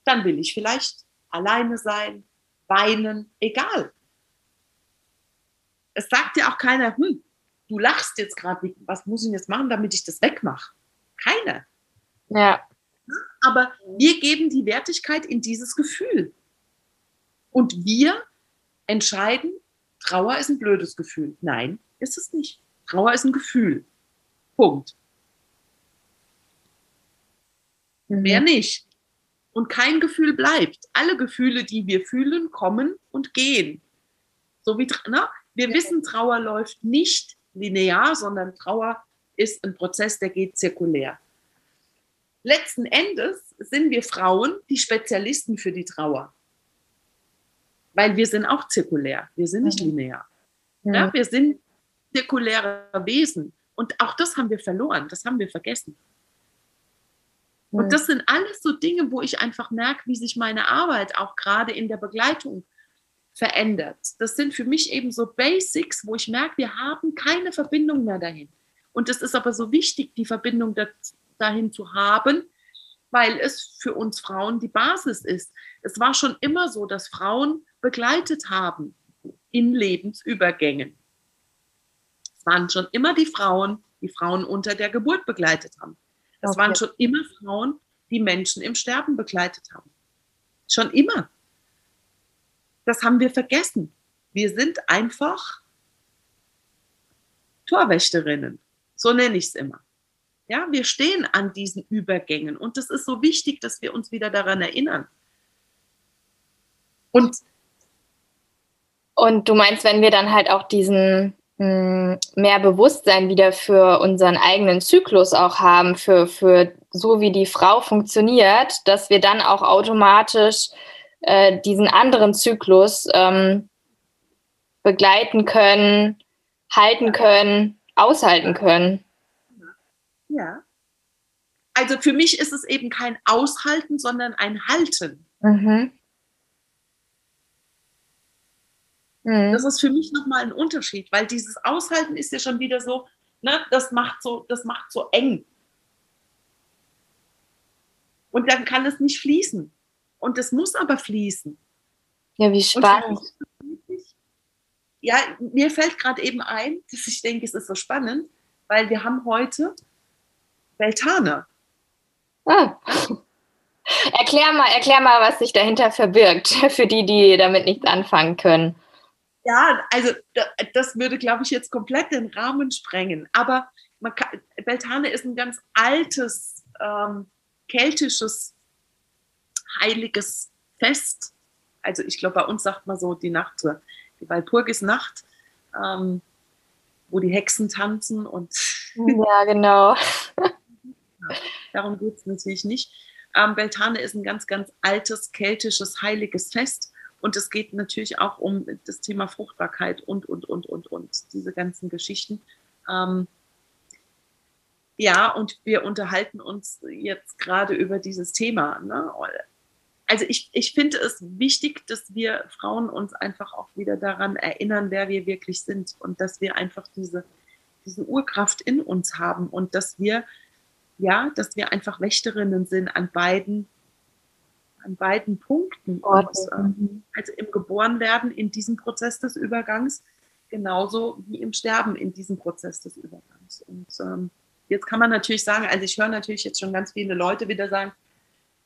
dann will ich vielleicht alleine sein, weinen, egal. Es sagt ja auch keiner, hm, du lachst jetzt gerade, was muss ich jetzt machen, damit ich das wegmache? Keine. Ja. Aber wir geben die Wertigkeit in dieses Gefühl. Und wir entscheiden, Trauer ist ein blödes Gefühl. Nein, ist es nicht. Trauer ist ein Gefühl. Punkt. Mhm. Mehr nicht. Und kein Gefühl bleibt. Alle Gefühle, die wir fühlen, kommen und gehen. So wie, ne? wir wissen, Trauer läuft nicht linear, sondern Trauer ist ein Prozess, der geht zirkulär. Letzten Endes sind wir Frauen die Spezialisten für die Trauer. Weil wir sind auch zirkulär, wir sind nicht mhm. linear. Ja. ja, wir sind zirkuläre Wesen. Und auch das haben wir verloren, das haben wir vergessen. Und das sind alles so Dinge, wo ich einfach merke, wie sich meine Arbeit auch gerade in der Begleitung verändert. Das sind für mich eben so Basics, wo ich merke, wir haben keine Verbindung mehr dahin. Und es ist aber so wichtig, die Verbindung dahin zu haben, weil es für uns Frauen die Basis ist. Es war schon immer so, dass Frauen begleitet haben in Lebensübergängen. Es waren schon immer die Frauen, die Frauen unter der Geburt begleitet haben. Es okay. waren schon immer Frauen, die Menschen im Sterben begleitet haben. Schon immer das haben wir vergessen. Wir sind einfach Torwächterinnen. So nenne ich es immer. Ja, wir stehen an diesen Übergängen und es ist so wichtig, dass wir uns wieder daran erinnern. Und, und du meinst, wenn wir dann halt auch diesen mehr Bewusstsein wieder für unseren eigenen Zyklus auch haben, für, für so wie die Frau funktioniert, dass wir dann auch automatisch äh, diesen anderen Zyklus ähm, begleiten können halten können, aushalten können. Ja. Also für mich ist es eben kein Aushalten, sondern ein Halten. Mhm. Mhm. Das ist für mich nochmal ein Unterschied, weil dieses Aushalten ist ja schon wieder so, ne, das macht so, das macht so eng. Und dann kann es nicht fließen. Und es muss aber fließen. Ja, wie spannend. Ja, mir fällt gerade eben ein, dass ich denke, es ist so spannend, weil wir haben heute Beltane. Ah. Erklär mal, erklär mal, was sich dahinter verbirgt, für die, die damit nichts anfangen können. Ja, also das würde, glaube ich, jetzt komplett den Rahmen sprengen. Aber kann, Beltane ist ein ganz altes ähm, keltisches heiliges Fest. Also ich glaube, bei uns sagt man so die Nacht, die Walpurgisnacht, ähm, wo die Hexen tanzen und ja, genau. Darum geht es natürlich nicht. Ähm, Beltane ist ein ganz, ganz altes keltisches heiliges Fest und es geht natürlich auch um das Thema Fruchtbarkeit und, und, und, und, und, diese ganzen Geschichten. Ähm, ja, und wir unterhalten uns jetzt gerade über dieses Thema. Ne? Also ich, ich finde es wichtig, dass wir Frauen uns einfach auch wieder daran erinnern, wer wir wirklich sind und dass wir einfach diese, diese Urkraft in uns haben und dass wir, ja, dass wir einfach Wächterinnen sind an beiden an beiden Punkten. Und, äh, also im Geborenwerden in diesem Prozess des Übergangs, genauso wie im Sterben in diesem Prozess des Übergangs. Und ähm, jetzt kann man natürlich sagen, also ich höre natürlich jetzt schon ganz viele Leute wieder sagen,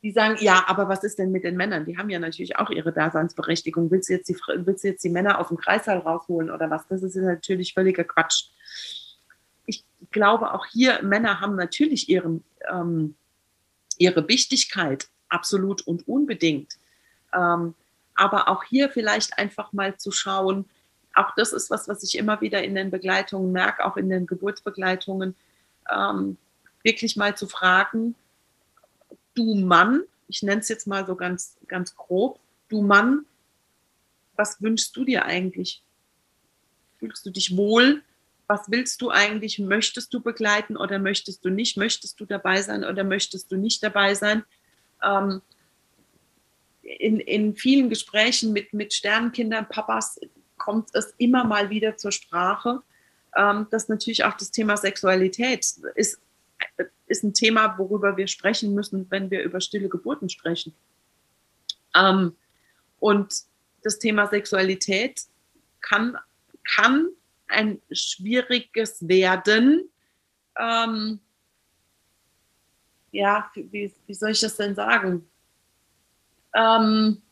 die sagen, ja, aber was ist denn mit den Männern? Die haben ja natürlich auch ihre Daseinsberechtigung. Willst du jetzt die, willst du jetzt die Männer aus dem Kreissaal rausholen oder was? Das ist natürlich völliger Quatsch. Ich glaube, auch hier, Männer haben natürlich ihren, ähm, ihre Wichtigkeit, absolut und unbedingt. Ähm, aber auch hier vielleicht einfach mal zu schauen, auch das ist was, was ich immer wieder in den Begleitungen merke, auch in den Geburtsbegleitungen, ähm, wirklich mal zu fragen, du Mann, ich nenne es jetzt mal so ganz, ganz grob, du Mann, was wünschst du dir eigentlich? Fühlst du dich wohl? Was willst du eigentlich? Möchtest du begleiten oder möchtest du nicht? Möchtest du dabei sein oder möchtest du nicht dabei sein? Ähm, in, in vielen Gesprächen mit, mit Sternenkindern, Papas, kommt es immer mal wieder zur Sprache, ähm, dass natürlich auch das Thema Sexualität ist, ist ein Thema, worüber wir sprechen müssen, wenn wir über stille Geburten sprechen. Ähm, und das Thema Sexualität kann, kann ein schwieriges werden, ähm, ja, wie, wie soll ich das denn sagen? Ähm,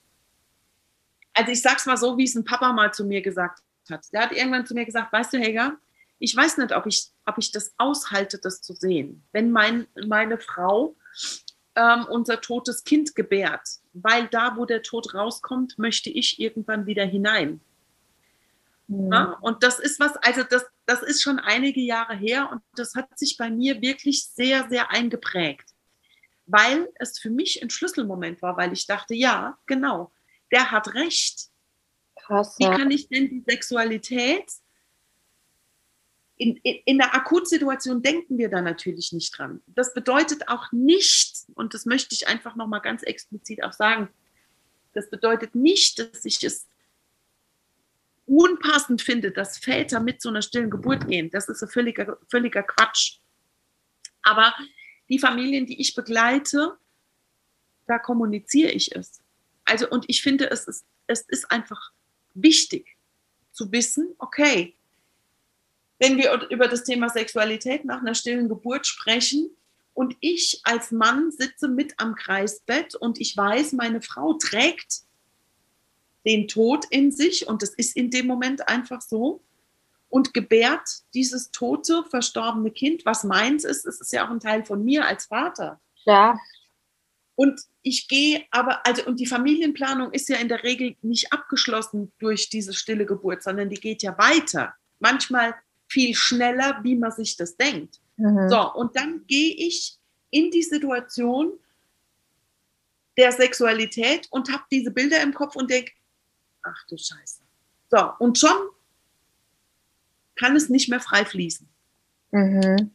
also ich sag's mal so, wie es ein Papa mal zu mir gesagt hat. Der hat irgendwann zu mir gesagt, weißt du, Helga, ich weiß nicht, ob ich, ob ich das aushalte, das zu sehen. Wenn mein, meine Frau ähm, unser totes Kind gebärt, weil da, wo der Tod rauskommt, möchte ich irgendwann wieder hinein. Mhm. Ja, und das ist was, also das, das ist schon einige Jahre her und das hat sich bei mir wirklich sehr, sehr eingeprägt weil es für mich ein Schlüsselmoment war, weil ich dachte, ja, genau, der hat recht. Krass, ja. Wie kann ich denn die Sexualität in, in, in der Akutsituation denken wir da natürlich nicht dran. Das bedeutet auch nicht, und das möchte ich einfach nochmal ganz explizit auch sagen, das bedeutet nicht, dass ich es unpassend finde, dass Väter mit so einer stillen Geburt gehen. Das ist ein völliger, völliger Quatsch. Aber die Familien, die ich begleite, da kommuniziere ich es. Also, und ich finde, es ist, es ist einfach wichtig zu wissen, okay, wenn wir über das Thema Sexualität nach einer stillen Geburt sprechen und ich als Mann sitze mit am Kreisbett und ich weiß, meine Frau trägt den Tod in sich und es ist in dem Moment einfach so, und gebärt dieses tote, verstorbene Kind, was meins ist. Es ist ja auch ein Teil von mir als Vater. Ja. Und ich gehe aber, also, und die Familienplanung ist ja in der Regel nicht abgeschlossen durch diese stille Geburt, sondern die geht ja weiter. Manchmal viel schneller, wie man sich das denkt. Mhm. So, und dann gehe ich in die Situation der Sexualität und habe diese Bilder im Kopf und denke, ach du Scheiße. So, und schon kann es nicht mehr frei fließen. Mhm.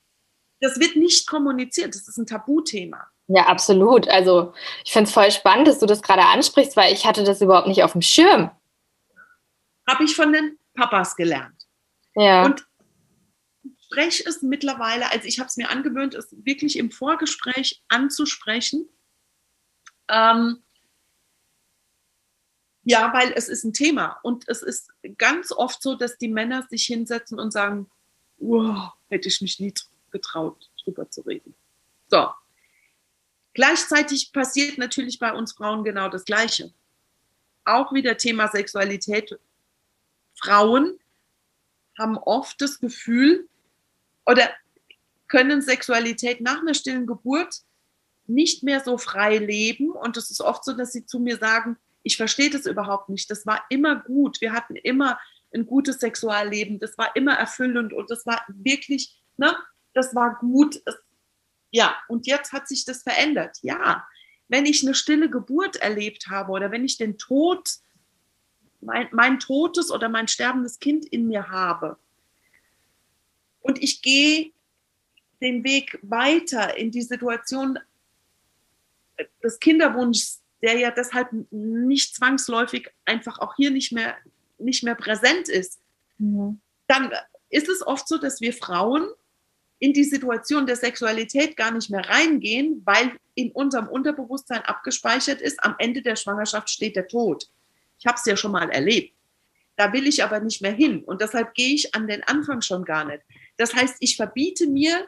Das wird nicht kommuniziert, das ist ein Tabuthema. Ja, absolut. Also ich finde es voll spannend, dass du das gerade ansprichst, weil ich hatte das überhaupt nicht auf dem Schirm. Habe ich von den Papas gelernt. Ja. Und spreche es mittlerweile, also ich habe es mir angewöhnt, es wirklich im Vorgespräch anzusprechen. Ähm, ja, weil es ist ein Thema. Und es ist ganz oft so, dass die Männer sich hinsetzen und sagen, wow, hätte ich mich nie getraut, drüber zu reden. So, Gleichzeitig passiert natürlich bei uns Frauen genau das Gleiche. Auch wieder Thema Sexualität. Frauen haben oft das Gefühl oder können Sexualität nach einer stillen Geburt nicht mehr so frei leben. Und es ist oft so, dass sie zu mir sagen, ich verstehe das überhaupt nicht. Das war immer gut. Wir hatten immer ein gutes Sexualleben. Das war immer erfüllend und das war wirklich, ne, das war gut. Ja, und jetzt hat sich das verändert. Ja, wenn ich eine stille Geburt erlebt habe oder wenn ich den Tod, mein, mein totes oder mein sterbendes Kind in mir habe und ich gehe den Weg weiter in die Situation des Kinderwunschs, der ja deshalb nicht zwangsläufig einfach auch hier nicht mehr, nicht mehr präsent ist, mhm. dann ist es oft so, dass wir Frauen in die Situation der Sexualität gar nicht mehr reingehen, weil in unserem Unterbewusstsein abgespeichert ist, am Ende der Schwangerschaft steht der Tod. Ich habe es ja schon mal erlebt. Da will ich aber nicht mehr hin und deshalb gehe ich an den Anfang schon gar nicht. Das heißt, ich verbiete mir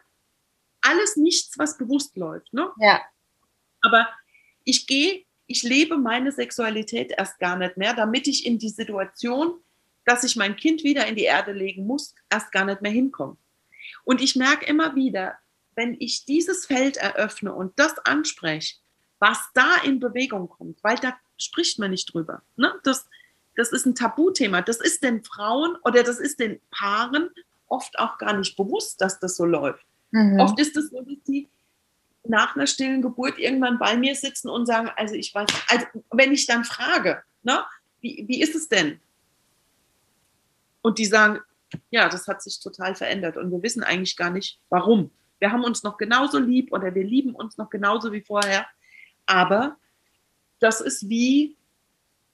alles nichts, was bewusst läuft. Ne? Ja. Aber ich gehe, ich lebe meine Sexualität erst gar nicht mehr, damit ich in die Situation, dass ich mein Kind wieder in die Erde legen muss, erst gar nicht mehr hinkomme. Und ich merke immer wieder, wenn ich dieses Feld eröffne und das anspreche, was da in Bewegung kommt, weil da spricht man nicht drüber. Ne? Das, das ist ein Tabuthema. Das ist den Frauen oder das ist den Paaren oft auch gar nicht bewusst, dass das so läuft. Mhm. Oft ist es so, dass die nach einer stillen Geburt irgendwann bei mir sitzen und sagen, also ich weiß, also wenn ich dann frage, ne, wie, wie ist es denn? Und die sagen, ja, das hat sich total verändert und wir wissen eigentlich gar nicht, warum. Wir haben uns noch genauso lieb oder wir lieben uns noch genauso wie vorher, aber das ist wie,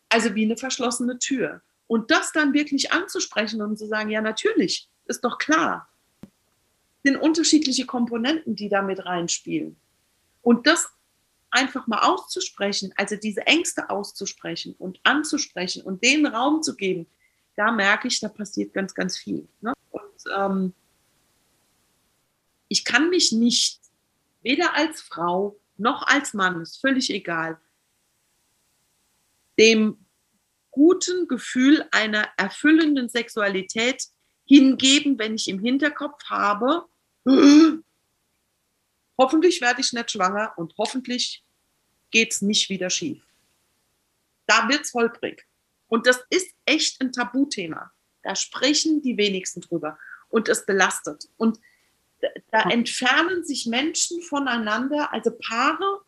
also wie eine verschlossene Tür. Und das dann wirklich anzusprechen und zu sagen, ja, natürlich, ist doch klar. Sind unterschiedliche Komponenten, die da mit reinspielen. Und das einfach mal auszusprechen, also diese Ängste auszusprechen und anzusprechen und den Raum zu geben, da merke ich, da passiert ganz, ganz viel. Ne? Und ähm, ich kann mich nicht, weder als Frau noch als Mann, ist völlig egal, dem guten Gefühl einer erfüllenden Sexualität hingeben, wenn ich im Hinterkopf habe, hoffentlich werde ich nicht schwanger und hoffentlich geht es nicht wieder schief. Da wird es holprig. Und das ist echt ein Tabuthema. Da sprechen die wenigsten drüber. Und es belastet. Und da entfernen sich Menschen voneinander, also Paare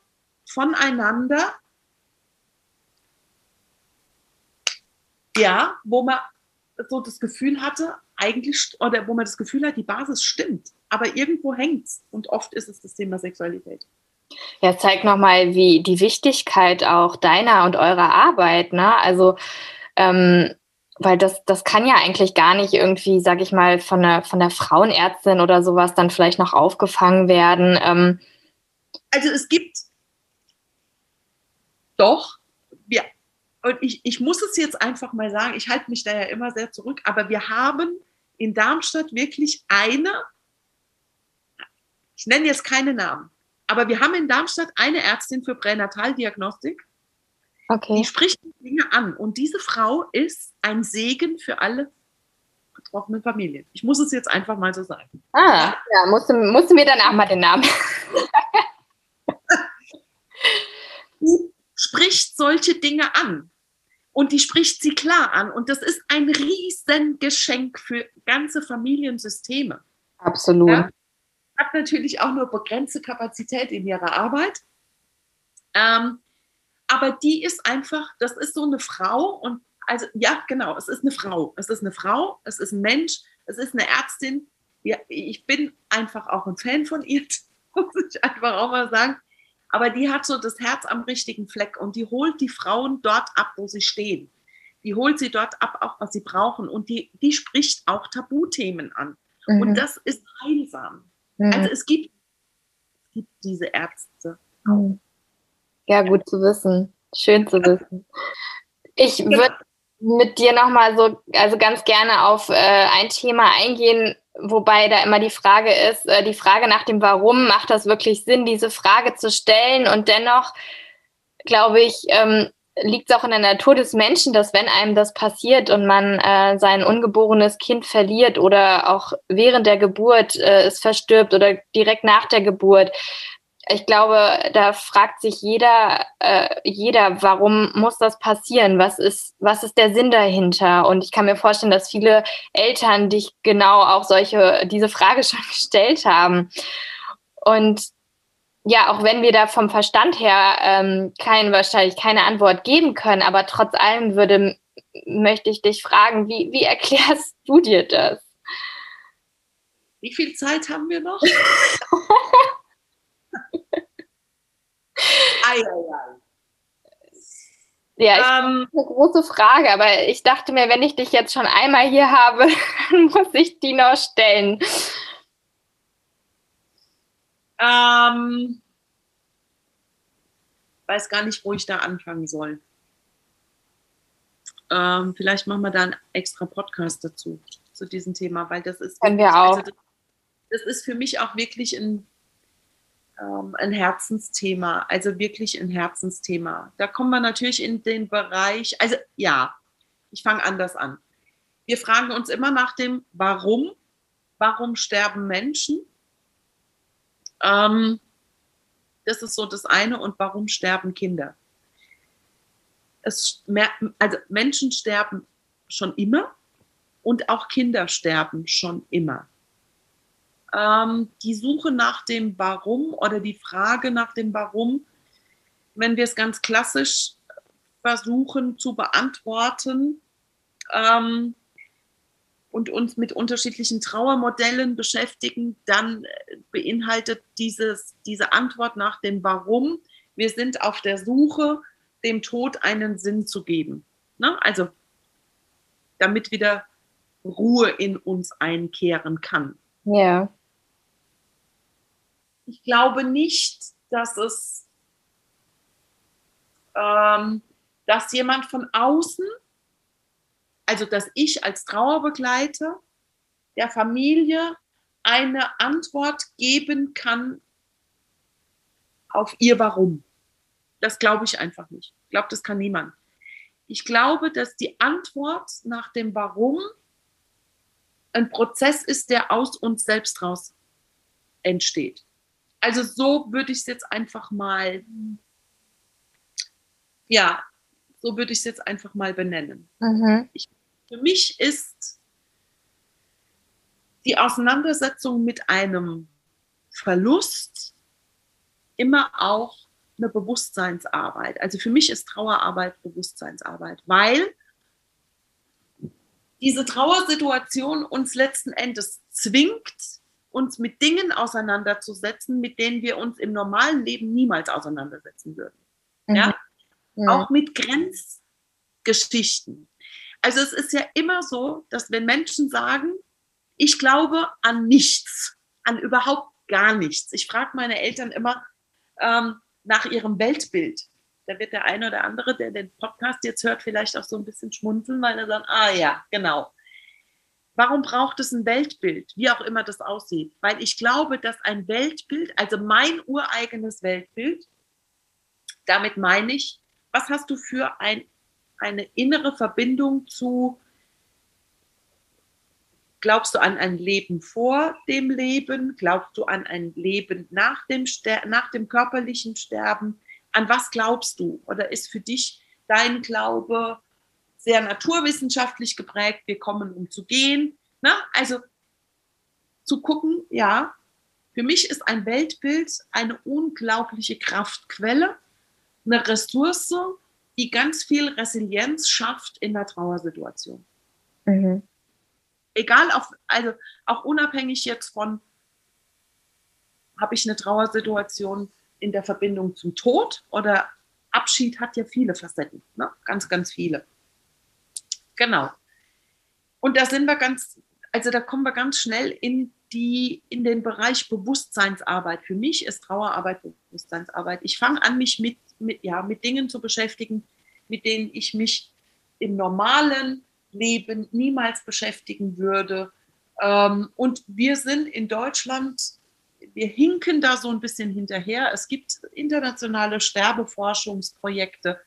voneinander, ja, wo man so das Gefühl hatte, eigentlich, oder wo man das Gefühl hat, die Basis stimmt, aber irgendwo hängt es. Und oft ist es das Thema Sexualität. Ja, zeig nochmal, wie die Wichtigkeit auch deiner und eurer Arbeit, ne? Also ähm, weil das, das kann ja eigentlich gar nicht irgendwie, sag ich mal, von der, von der Frauenärztin oder sowas dann vielleicht noch aufgefangen werden. Ähm. Also es gibt doch, und ich, ich muss es jetzt einfach mal sagen, ich halte mich da ja immer sehr zurück, aber wir haben in Darmstadt wirklich eine, ich nenne jetzt keine Namen, aber wir haben in Darmstadt eine Ärztin für Pränataldiagnostik, Okay. Die spricht die Dinge an. Und diese Frau ist ein Segen für alle betroffenen Familien. Ich muss es jetzt einfach mal so sagen. Ah, ja, musst du, musst du mir danach mal den Namen. spricht solche Dinge an. Und die spricht sie klar an. Und das ist ein Riesengeschenk für ganze Familiensysteme. Absolut. Ja, hat natürlich auch nur begrenzte Kapazität in ihrer Arbeit. Ähm, aber die ist einfach, das ist so eine Frau und also ja, genau, es ist eine Frau. Es ist eine Frau, es ist ein Mensch Es ist eine Ärztin, ja, ich bin einfach auch ein Fan von ihr, muss ich einfach auch mal sagen. Aber die hat so das Herz am richtigen Fleck und die holt die Frauen dort ab, wo sie stehen. Die holt sie dort ab, auch was sie brauchen. Und die, die spricht auch Tabuthemen an. Mhm. Und das ist heilsam. Mhm. Also es gibt, es gibt diese Ärzte. Mhm. Ja, gut zu wissen. Schön zu wissen. Ich würde mit dir nochmal so, also ganz gerne auf äh, ein Thema eingehen, wobei da immer die Frage ist, äh, die Frage nach dem Warum, macht das wirklich Sinn, diese Frage zu stellen? Und dennoch, glaube ich, ähm, liegt es auch in der Natur des Menschen, dass wenn einem das passiert und man äh, sein ungeborenes Kind verliert oder auch während der Geburt äh, es verstirbt oder direkt nach der Geburt, ich glaube, da fragt sich jeder, äh, jeder, warum muss das passieren? Was ist, was ist der Sinn dahinter? Und ich kann mir vorstellen, dass viele Eltern dich genau auch solche, diese Frage schon gestellt haben. Und ja, auch wenn wir da vom Verstand her ähm, kein, wahrscheinlich keine Antwort geben können, aber trotz allem würde, möchte ich dich fragen, wie, wie erklärst du dir das? Wie viel Zeit haben wir noch? ei, ei, ei. Ja, ich ähm, eine große Frage, aber ich dachte mir, wenn ich dich jetzt schon einmal hier habe, dann muss ich die noch stellen. Ähm, weiß gar nicht, wo ich da anfangen soll. Ähm, vielleicht machen wir da einen extra Podcast dazu, zu diesem Thema, weil das ist. Können wir auch. Also das, das, ist für mich auch wirklich ein ähm, ein Herzensthema, also wirklich ein Herzensthema. Da kommen wir natürlich in den Bereich, also ja, ich fange anders an. Wir fragen uns immer nach dem Warum. Warum sterben Menschen? Ähm, das ist so das eine. Und warum sterben Kinder? Es, also Menschen sterben schon immer und auch Kinder sterben schon immer ähm, die Suche nach dem Warum oder die Frage nach dem Warum, wenn wir es ganz klassisch versuchen zu beantworten ähm, und uns mit unterschiedlichen Trauermodellen beschäftigen, dann beinhaltet dieses, diese Antwort nach dem Warum, wir sind auf der Suche, dem Tod einen Sinn zu geben. Ne? Also damit wieder Ruhe in uns einkehren kann. Ja ich glaube nicht, dass es, ähm, dass jemand von außen, also dass ich als Trauerbegleiter der Familie eine Antwort geben kann auf ihr Warum. Das glaube ich einfach nicht. Ich glaube, das kann niemand. Ich glaube, dass die Antwort nach dem Warum ein Prozess ist, der aus uns selbst raus entsteht. Also so würde ich es jetzt einfach mal, ja, so würde ich es jetzt einfach mal benennen. Mhm. Ich, für mich ist die Auseinandersetzung mit einem Verlust immer auch eine Bewusstseinsarbeit. Also für mich ist Trauerarbeit Bewusstseinsarbeit, weil diese Trauersituation uns letzten Endes zwingt, uns mit Dingen auseinanderzusetzen, mit denen wir uns im normalen Leben niemals auseinandersetzen würden. Mhm. Ja? ja? Auch mit Grenzgeschichten. Also es ist ja immer so, dass wenn Menschen sagen, ich glaube an nichts, an überhaupt gar nichts. Ich frage meine Eltern immer ähm, nach ihrem Weltbild. Da wird der eine oder andere, der den Podcast jetzt hört, vielleicht auch so ein bisschen schmunzeln, weil er sagt, ah ja, genau. Warum braucht es ein Weltbild, wie auch immer das aussieht? Weil ich glaube, dass ein Weltbild, also mein ureigenes Weltbild, damit meine ich, was hast du für ein, eine innere Verbindung zu, glaubst du an ein Leben vor dem Leben? Glaubst du an ein Leben nach dem, Ster nach dem körperlichen Sterben? An was glaubst du? Oder ist für dich dein Glaube sehr naturwissenschaftlich geprägt, wir kommen, um zu gehen. Ne? Also zu gucken, ja, für mich ist ein Weltbild eine unglaubliche Kraftquelle, eine Ressource, die ganz viel Resilienz schafft in der Trauersituation. Mhm. egal, auf, also auch unabhängig jetzt von, habe ich eine Trauersituation in der Verbindung zum Tod oder Abschied hat ja viele Facetten, ne? ganz, ganz viele. Genau. Und da sind wir ganz, also da kommen wir ganz schnell in die, in den Bereich Bewusstseinsarbeit. Für mich ist Trauerarbeit Bewusstseinsarbeit. Ich fange an, mich mit, mit, ja, mit Dingen zu beschäftigen, mit denen ich mich im normalen Leben niemals beschäftigen würde. Ähm, und wir sind in Deutschland, wir hinken da so ein bisschen hinterher. Es gibt internationale Sterbeforschungsprojekte.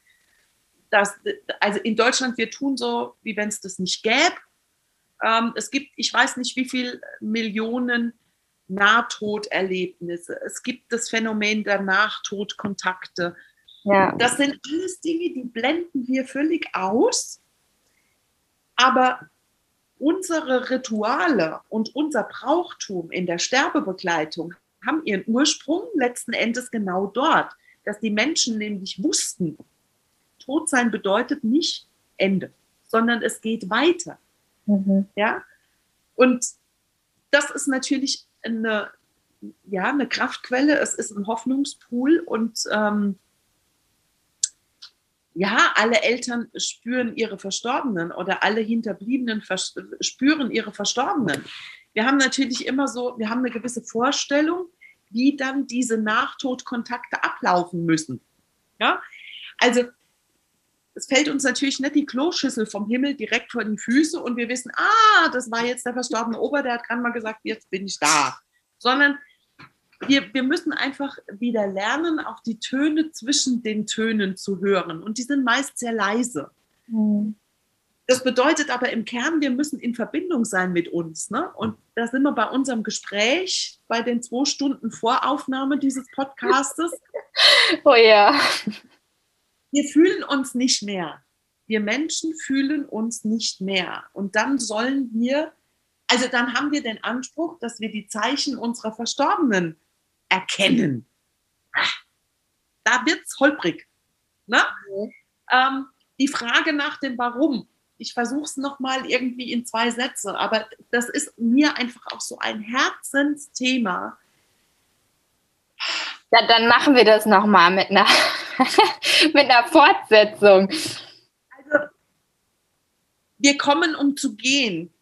Das, also in Deutschland, wir tun so, wie wenn es das nicht gäbe. Ähm, es gibt, ich weiß nicht, wie viele Millionen Nahtoderlebnisse. Es gibt das Phänomen der Nachtodkontakte. Ja. Das sind alles Dinge, die blenden wir völlig aus. Aber unsere Rituale und unser Brauchtum in der Sterbebegleitung haben ihren Ursprung letzten Endes genau dort, dass die Menschen nämlich wussten, Todsein bedeutet nicht Ende, sondern es geht weiter. Mhm. Ja? Und das ist natürlich eine, ja, eine Kraftquelle, es ist ein Hoffnungspool und ähm, ja, alle Eltern spüren ihre Verstorbenen oder alle Hinterbliebenen spüren ihre Verstorbenen. Wir haben natürlich immer so, wir haben eine gewisse Vorstellung, wie dann diese Nachtodkontakte ablaufen müssen. Ja, also es fällt uns natürlich nicht die Kloschüssel vom Himmel direkt vor die Füße und wir wissen, ah, das war jetzt der verstorbene Ober, der hat gerade mal gesagt, jetzt bin ich da. Sondern wir, wir müssen einfach wieder lernen, auch die Töne zwischen den Tönen zu hören. Und die sind meist sehr leise. Mhm. Das bedeutet aber im Kern, wir müssen in Verbindung sein mit uns. Ne? Und da sind wir bei unserem Gespräch, bei den zwei Stunden Voraufnahme dieses Podcastes. oh ja wir fühlen uns nicht mehr. Wir Menschen fühlen uns nicht mehr. Und dann sollen wir, also dann haben wir den Anspruch, dass wir die Zeichen unserer Verstorbenen erkennen. Da wird es holprig. Ne? Mhm. Ähm, die Frage nach dem Warum, ich versuche es nochmal irgendwie in zwei Sätze, aber das ist mir einfach auch so ein Herzensthema. Ja, dann machen wir das nochmal mit einer mit einer Fortsetzung. Also, wir kommen, um zu gehen.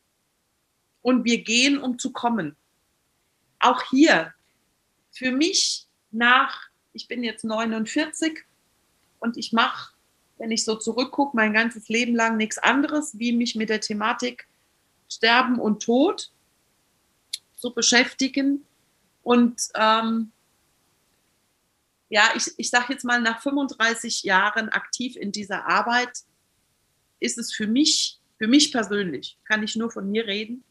Und wir gehen, um zu kommen. Auch hier, für mich nach, ich bin jetzt 49 und ich mache, wenn ich so zurückgucke, mein ganzes Leben lang nichts anderes, wie mich mit der Thematik Sterben und Tod zu beschäftigen. Und ähm, ja, ich, ich sage jetzt mal, nach 35 Jahren aktiv in dieser Arbeit ist es für mich, für mich persönlich, kann ich nur von mir reden,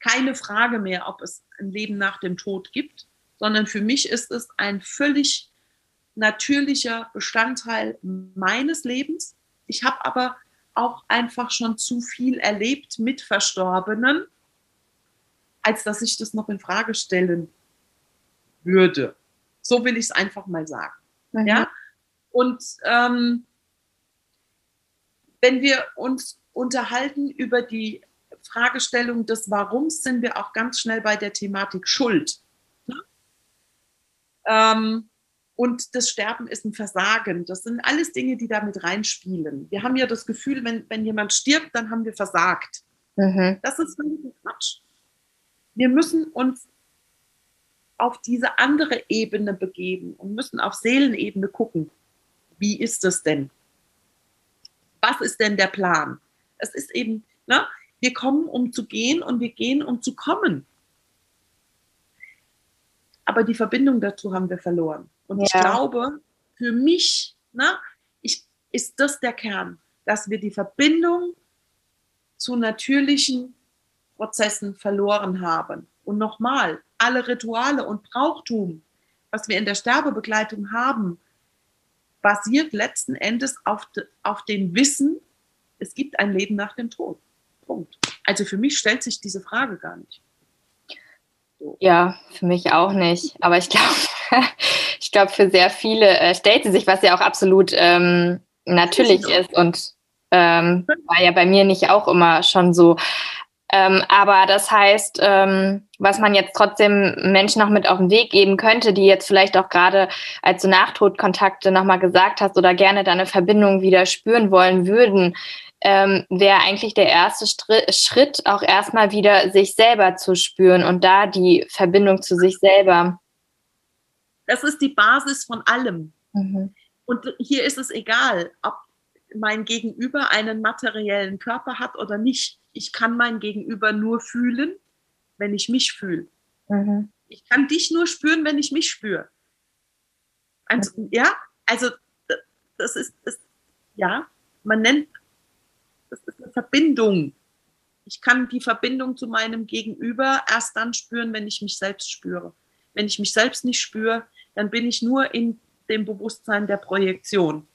keine Frage mehr, ob es ein Leben nach dem Tod gibt, sondern für mich ist es ein völlig natürlicher Bestandteil meines Lebens. Ich habe aber auch einfach schon zu viel erlebt mit Verstorbenen, als dass ich das noch in Frage stellen würde. So will ich es einfach mal sagen. Mhm. Ja? Und ähm, wenn wir uns unterhalten über die Fragestellung des Warums, sind wir auch ganz schnell bei der Thematik Schuld. Ne? Ähm, und das Sterben ist ein Versagen. Das sind alles Dinge, die damit reinspielen. Wir haben ja das Gefühl, wenn, wenn jemand stirbt, dann haben wir versagt. Mhm. Das ist völlig Quatsch. Wir müssen uns auf diese andere Ebene begeben und müssen auf Seelenebene gucken. Wie ist es denn? Was ist denn der Plan? Es ist eben, ne, wir kommen, um zu gehen und wir gehen, um zu kommen. Aber die Verbindung dazu haben wir verloren. Und ja. ich glaube, für mich ne, ich, ist das der Kern, dass wir die Verbindung zu natürlichen Prozessen verloren haben. Und nochmal, alle Rituale und Brauchtum, was wir in der Sterbebegleitung haben, basiert letzten Endes auf, de, auf dem Wissen, es gibt ein Leben nach dem Tod. Punkt. Also für mich stellt sich diese Frage gar nicht. So. Ja, für mich auch nicht. Aber ich glaube, ich glaube, für sehr viele äh, stellt sie sich, was ja auch absolut ähm, natürlich ist und ähm, war ja bei mir nicht auch immer schon so. Ähm, aber das heißt, ähm, was man jetzt trotzdem Menschen noch mit auf den Weg geben könnte, die jetzt vielleicht auch gerade als du Nachtodkontakte nochmal gesagt hast oder gerne deine Verbindung wieder spüren wollen würden, ähm, wäre eigentlich der erste Schritt, auch erstmal wieder sich selber zu spüren und da die Verbindung zu sich selber. Das ist die Basis von allem. Mhm. Und hier ist es egal, ob mein Gegenüber einen materiellen Körper hat oder nicht. Ich kann mein Gegenüber nur fühlen, wenn ich mich fühle. Mhm. Ich kann dich nur spüren, wenn ich mich spüre. Also. Ja, also das ist, das, ja, man nennt, das ist eine Verbindung. Ich kann die Verbindung zu meinem Gegenüber erst dann spüren, wenn ich mich selbst spüre. Wenn ich mich selbst nicht spüre, dann bin ich nur in dem Bewusstsein der Projektion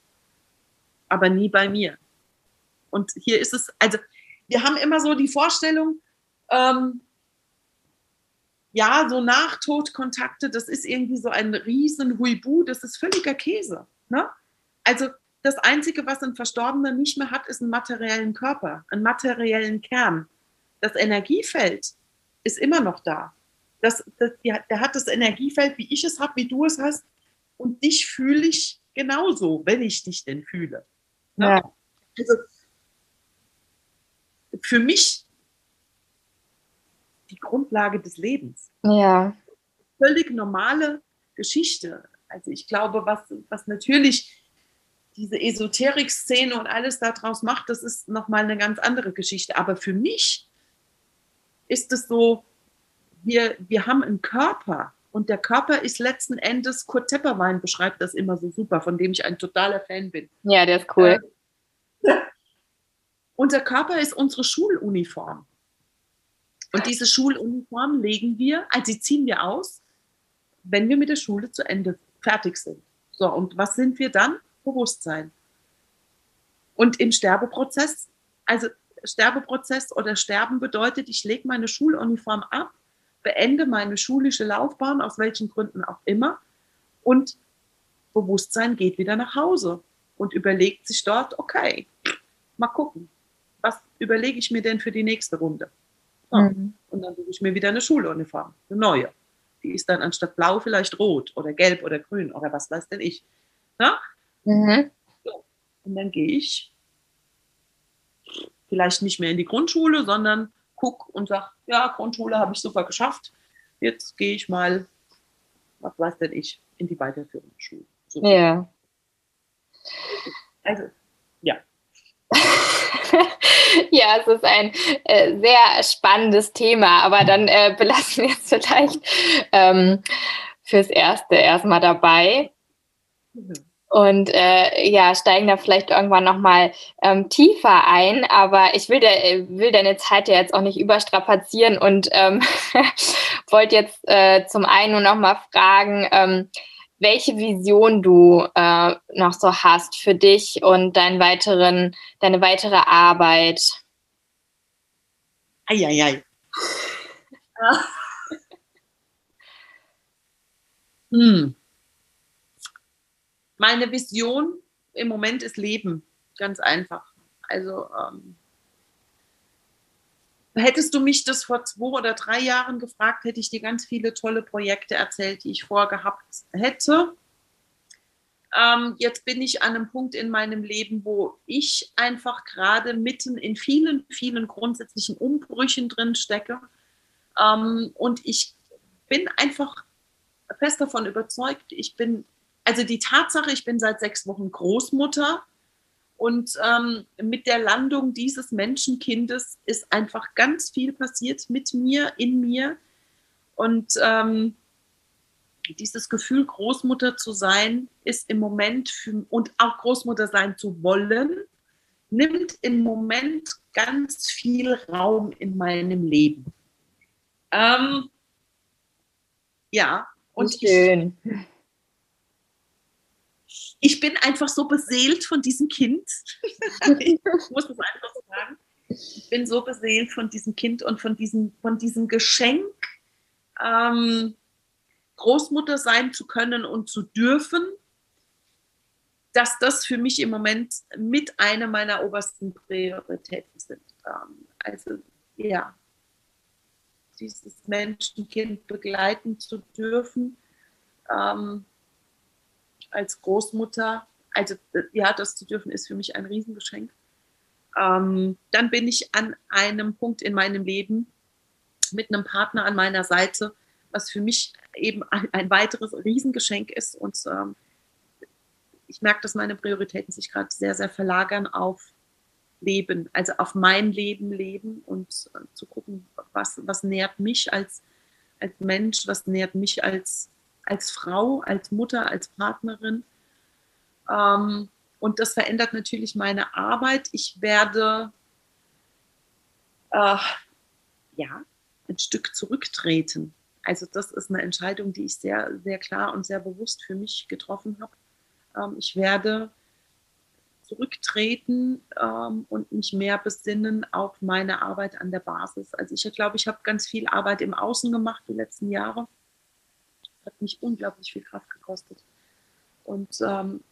aber nie bei mir. Und hier ist es, also wir haben immer so die Vorstellung, ähm, ja, so Nachtodkontakte, das ist irgendwie so ein riesen Huibu, das ist völliger Käse. Ne? Also das Einzige, was ein Verstorbener nicht mehr hat, ist einen materiellen Körper, einen materiellen Kern. Das Energiefeld ist immer noch da. Das, das, der hat das Energiefeld, wie ich es habe, wie du es hast. Und dich fühle ich genauso, wenn ich dich denn fühle. Ne? Ja. Also für mich die Grundlage des Lebens. Ja. Völlig normale Geschichte. Also ich glaube, was, was natürlich diese Esoterik-Szene und alles daraus macht, das ist nochmal eine ganz andere Geschichte. Aber für mich ist es so, wir, wir haben einen Körper und der Körper ist letzten Endes, Kurt Tepperwein beschreibt das immer so super, von dem ich ein totaler Fan bin. Ja, der ist cool. Äh, unser Körper ist unsere Schuluniform. Und diese Schuluniform legen wir, also sie ziehen wir aus, wenn wir mit der Schule zu Ende fertig sind. So, und was sind wir dann? Bewusstsein. Und im Sterbeprozess, also Sterbeprozess oder Sterben bedeutet, ich lege meine Schuluniform ab beende meine schulische Laufbahn, aus welchen Gründen auch immer, und Bewusstsein geht wieder nach Hause und überlegt sich dort, okay, mal gucken, was überlege ich mir denn für die nächste Runde? So. Mhm. Und dann suche ich mir wieder eine Schuluniform, eine neue. Die ist dann anstatt blau vielleicht rot oder gelb oder grün oder was weiß denn ich. Na? Mhm. So. Und dann gehe ich vielleicht nicht mehr in die Grundschule, sondern gucke und sage, ja, Grundschule habe ich super geschafft. Jetzt gehe ich mal, was weiß denn ich, in die weiterführende Schule. So. Ja. Also, ja. ja, es ist ein äh, sehr spannendes Thema, aber dann äh, belassen wir es vielleicht ähm, fürs Erste erstmal dabei. Mhm und äh, ja, steigen da vielleicht irgendwann nochmal ähm, tiefer ein. Aber ich will, de, will deine Zeit ja jetzt auch nicht überstrapazieren und ähm, wollte jetzt äh, zum einen nur nochmal fragen, ähm, welche Vision du äh, noch so hast für dich und deinen weiteren, deine weitere Arbeit. Eieiei. hm. Meine Vision im Moment ist Leben, ganz einfach. Also ähm, hättest du mich das vor zwei oder drei Jahren gefragt, hätte ich dir ganz viele tolle Projekte erzählt, die ich vorgehabt hätte. Ähm, jetzt bin ich an einem Punkt in meinem Leben, wo ich einfach gerade mitten in vielen, vielen grundsätzlichen Umbrüchen drin stecke. Ähm, und ich bin einfach fest davon überzeugt, ich bin also die Tatsache, ich bin seit sechs Wochen Großmutter und ähm, mit der Landung dieses Menschenkindes ist einfach ganz viel passiert mit mir, in mir. Und ähm, dieses Gefühl, Großmutter zu sein, ist im Moment für, und auch Großmutter sein zu wollen, nimmt im Moment ganz viel Raum in meinem Leben. Ähm, ja, und Schön. Ich, ich bin einfach so beseelt von diesem Kind. ich muss es einfach sagen. Ich bin so beseelt von diesem Kind und von diesem, von diesem Geschenk, ähm, Großmutter sein zu können und zu dürfen, dass das für mich im Moment mit einer meiner obersten Prioritäten sind. Ähm, also ja, dieses Menschenkind begleiten zu dürfen. Ähm, als Großmutter, also ja, das zu dürfen, ist für mich ein Riesengeschenk. Ähm, dann bin ich an einem Punkt in meinem Leben mit einem Partner an meiner Seite, was für mich eben ein, ein weiteres Riesengeschenk ist. Und ähm, ich merke, dass meine Prioritäten sich gerade sehr, sehr verlagern auf Leben, also auf mein Leben leben und äh, zu gucken, was, was nährt mich als, als Mensch, was nährt mich als, als Frau, als Mutter, als Partnerin. Ähm, und das verändert natürlich meine Arbeit. Ich werde äh, ja ein Stück zurücktreten. Also das ist eine Entscheidung, die ich sehr, sehr klar und sehr bewusst für mich getroffen habe. Ähm, ich werde zurücktreten ähm, und mich mehr besinnen auf meine Arbeit an der Basis. Also ich glaube, ich habe ganz viel Arbeit im Außen gemacht die letzten Jahre. Hat mich unglaublich viel Kraft gekostet. Und ähm,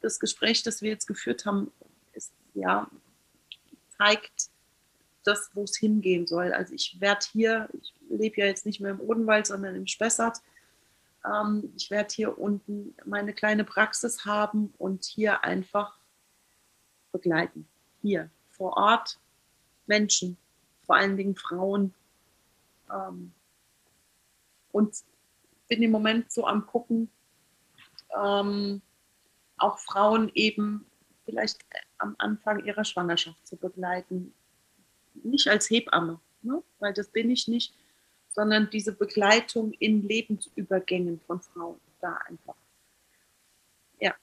das Gespräch, das wir jetzt geführt haben, ist, ja, zeigt das, wo es hingehen soll. Also ich werde hier, ich lebe ja jetzt nicht mehr im Odenwald, sondern im Spessart ähm, ich werde hier unten meine kleine Praxis haben und hier einfach begleiten. Hier vor Ort Menschen, vor allen Dingen Frauen. Ähm, und bin im Moment so am Gucken, ähm, auch Frauen eben vielleicht am Anfang ihrer Schwangerschaft zu begleiten. Nicht als Hebamme, ne? weil das bin ich nicht, sondern diese Begleitung in Lebensübergängen von Frauen da einfach. Ja.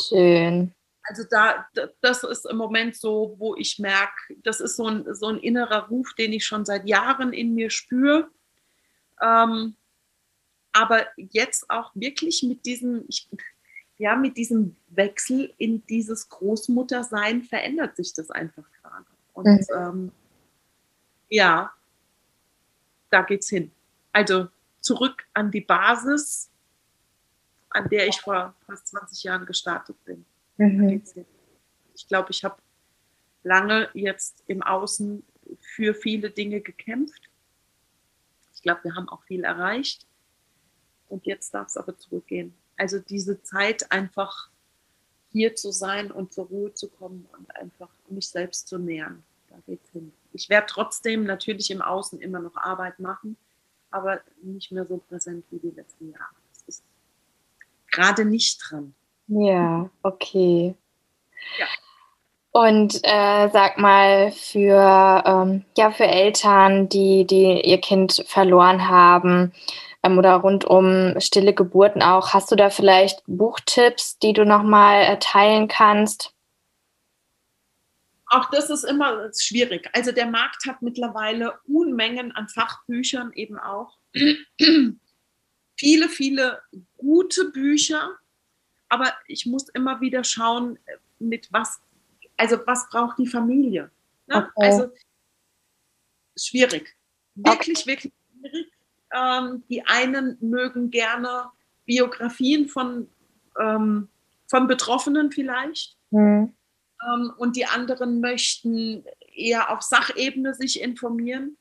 Schön. Also da, das ist im Moment so, wo ich merke, das ist so ein, so ein innerer Ruf, den ich schon seit Jahren in mir spüre. Ähm, aber jetzt auch wirklich mit diesem, ich, ja, mit diesem Wechsel in dieses Großmuttersein verändert sich das einfach gerade. Und mhm. ähm, ja, da geht's hin. Also zurück an die Basis, an der ich vor fast 20 Jahren gestartet bin. Mhm. Ich glaube, ich habe lange jetzt im Außen für viele Dinge gekämpft. Ich glaube, wir haben auch viel erreicht. Und jetzt darf es aber zurückgehen. Also diese Zeit einfach hier zu sein und zur Ruhe zu kommen und einfach mich selbst zu nähern. Da geht's hin ich werde trotzdem natürlich im Außen immer noch Arbeit machen, aber nicht mehr so präsent wie die letzten Jahre. Das ist gerade nicht dran. Ja, okay. Ja. Und äh, sag mal, für, ähm, ja, für Eltern, die, die ihr Kind verloren haben ähm, oder rund um stille Geburten auch, hast du da vielleicht Buchtipps, die du nochmal äh, teilen kannst? auch das ist immer schwierig. Also der Markt hat mittlerweile Unmengen an Fachbüchern eben auch. viele, viele gute Bücher, aber ich muss immer wieder schauen, mit was, also was braucht die Familie. Ne? Okay. Also schwierig. Wirklich, okay. wirklich schwierig. Ähm, die einen mögen gerne Biografien von, ähm, von Betroffenen vielleicht. Mhm ähm, und die anderen möchten eher auf Sachebene sich informieren.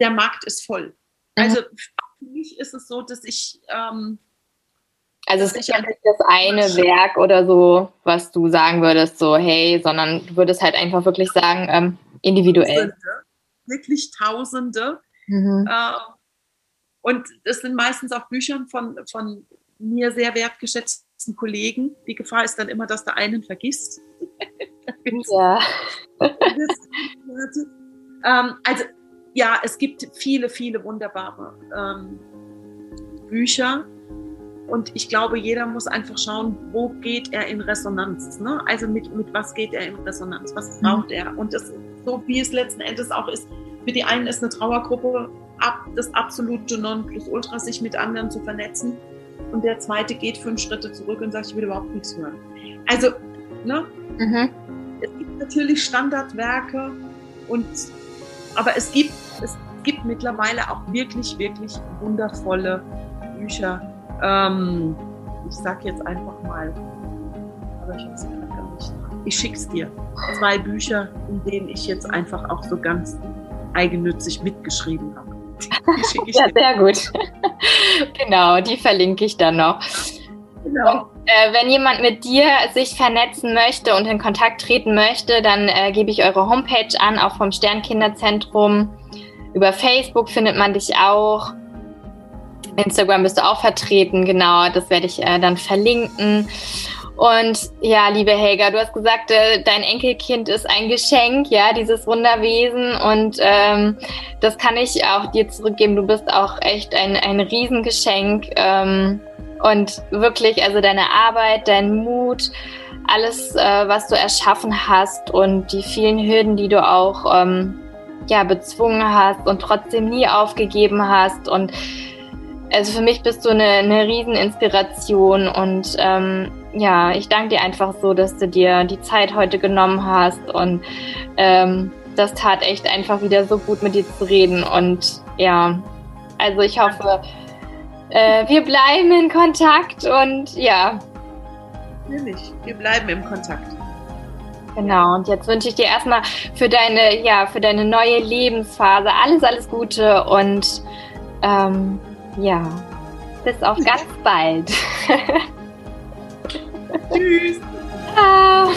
Der Markt ist voll. Mhm. Also für mich ist es so, dass ich. Ähm, also es ist nicht das eine Werk oder so, was du sagen würdest, so hey, sondern du würdest halt einfach wirklich sagen, ähm, individuell. Wirklich Tausende. Mhm. Äh, und es sind meistens auch Bücher von, von mir sehr wertgeschätzten Kollegen. Die Gefahr ist dann immer, dass der einen vergisst. ja. ähm, also ja, es gibt viele, viele wunderbare ähm, Bücher. Und ich glaube, jeder muss einfach schauen, wo geht er in Resonanz. Ne? Also mit, mit was geht er in Resonanz? Was mhm. braucht er? Und das, so wie es letzten Endes auch ist, für die einen ist eine Trauergruppe ab, das absolute Nonplusultra, sich mit anderen zu vernetzen und der zweite geht fünf Schritte zurück und sagt, ich will überhaupt nichts hören. Also, ne? Mhm. Es gibt natürlich Standardwerke und aber es gibt, es gibt mittlerweile auch wirklich, wirklich wundervolle Bücher. Ähm, ich sag jetzt einfach mal, aber ich weiß gar nicht. Ich schick's dir. Zwei Bücher, in denen ich jetzt einfach auch so ganz eigennützig mitgeschrieben habe. ja, sehr gut. genau, die verlinke ich dann noch. Genau. Und, äh, wenn jemand mit dir sich vernetzen möchte und in Kontakt treten möchte, dann äh, gebe ich eure Homepage an, auch vom Sternkinderzentrum. Über Facebook findet man dich auch. Instagram bist du auch vertreten, genau. Das werde ich äh, dann verlinken. Und ja, liebe Helga, du hast gesagt, äh, dein Enkelkind ist ein Geschenk, ja, dieses Wunderwesen. Und ähm, das kann ich auch dir zurückgeben. Du bist auch echt ein, ein Riesengeschenk. Ähm, und wirklich, also deine Arbeit, dein Mut, alles, äh, was du erschaffen hast und die vielen Hürden, die du auch ähm, ja, bezwungen hast und trotzdem nie aufgegeben hast. Und also für mich bist du eine, eine Rieseninspiration und ähm, ja, ich danke dir einfach so, dass du dir die Zeit heute genommen hast und ähm, das tat echt einfach wieder so gut mit dir zu reden und ja, also ich hoffe, äh, wir bleiben in Kontakt und ja. Natürlich, wir bleiben im Kontakt. Genau, und jetzt wünsche ich dir erstmal für deine, ja, für deine neue Lebensphase alles, alles Gute und ähm, ja, bis auf ganz bald. Tschüss. Ciao.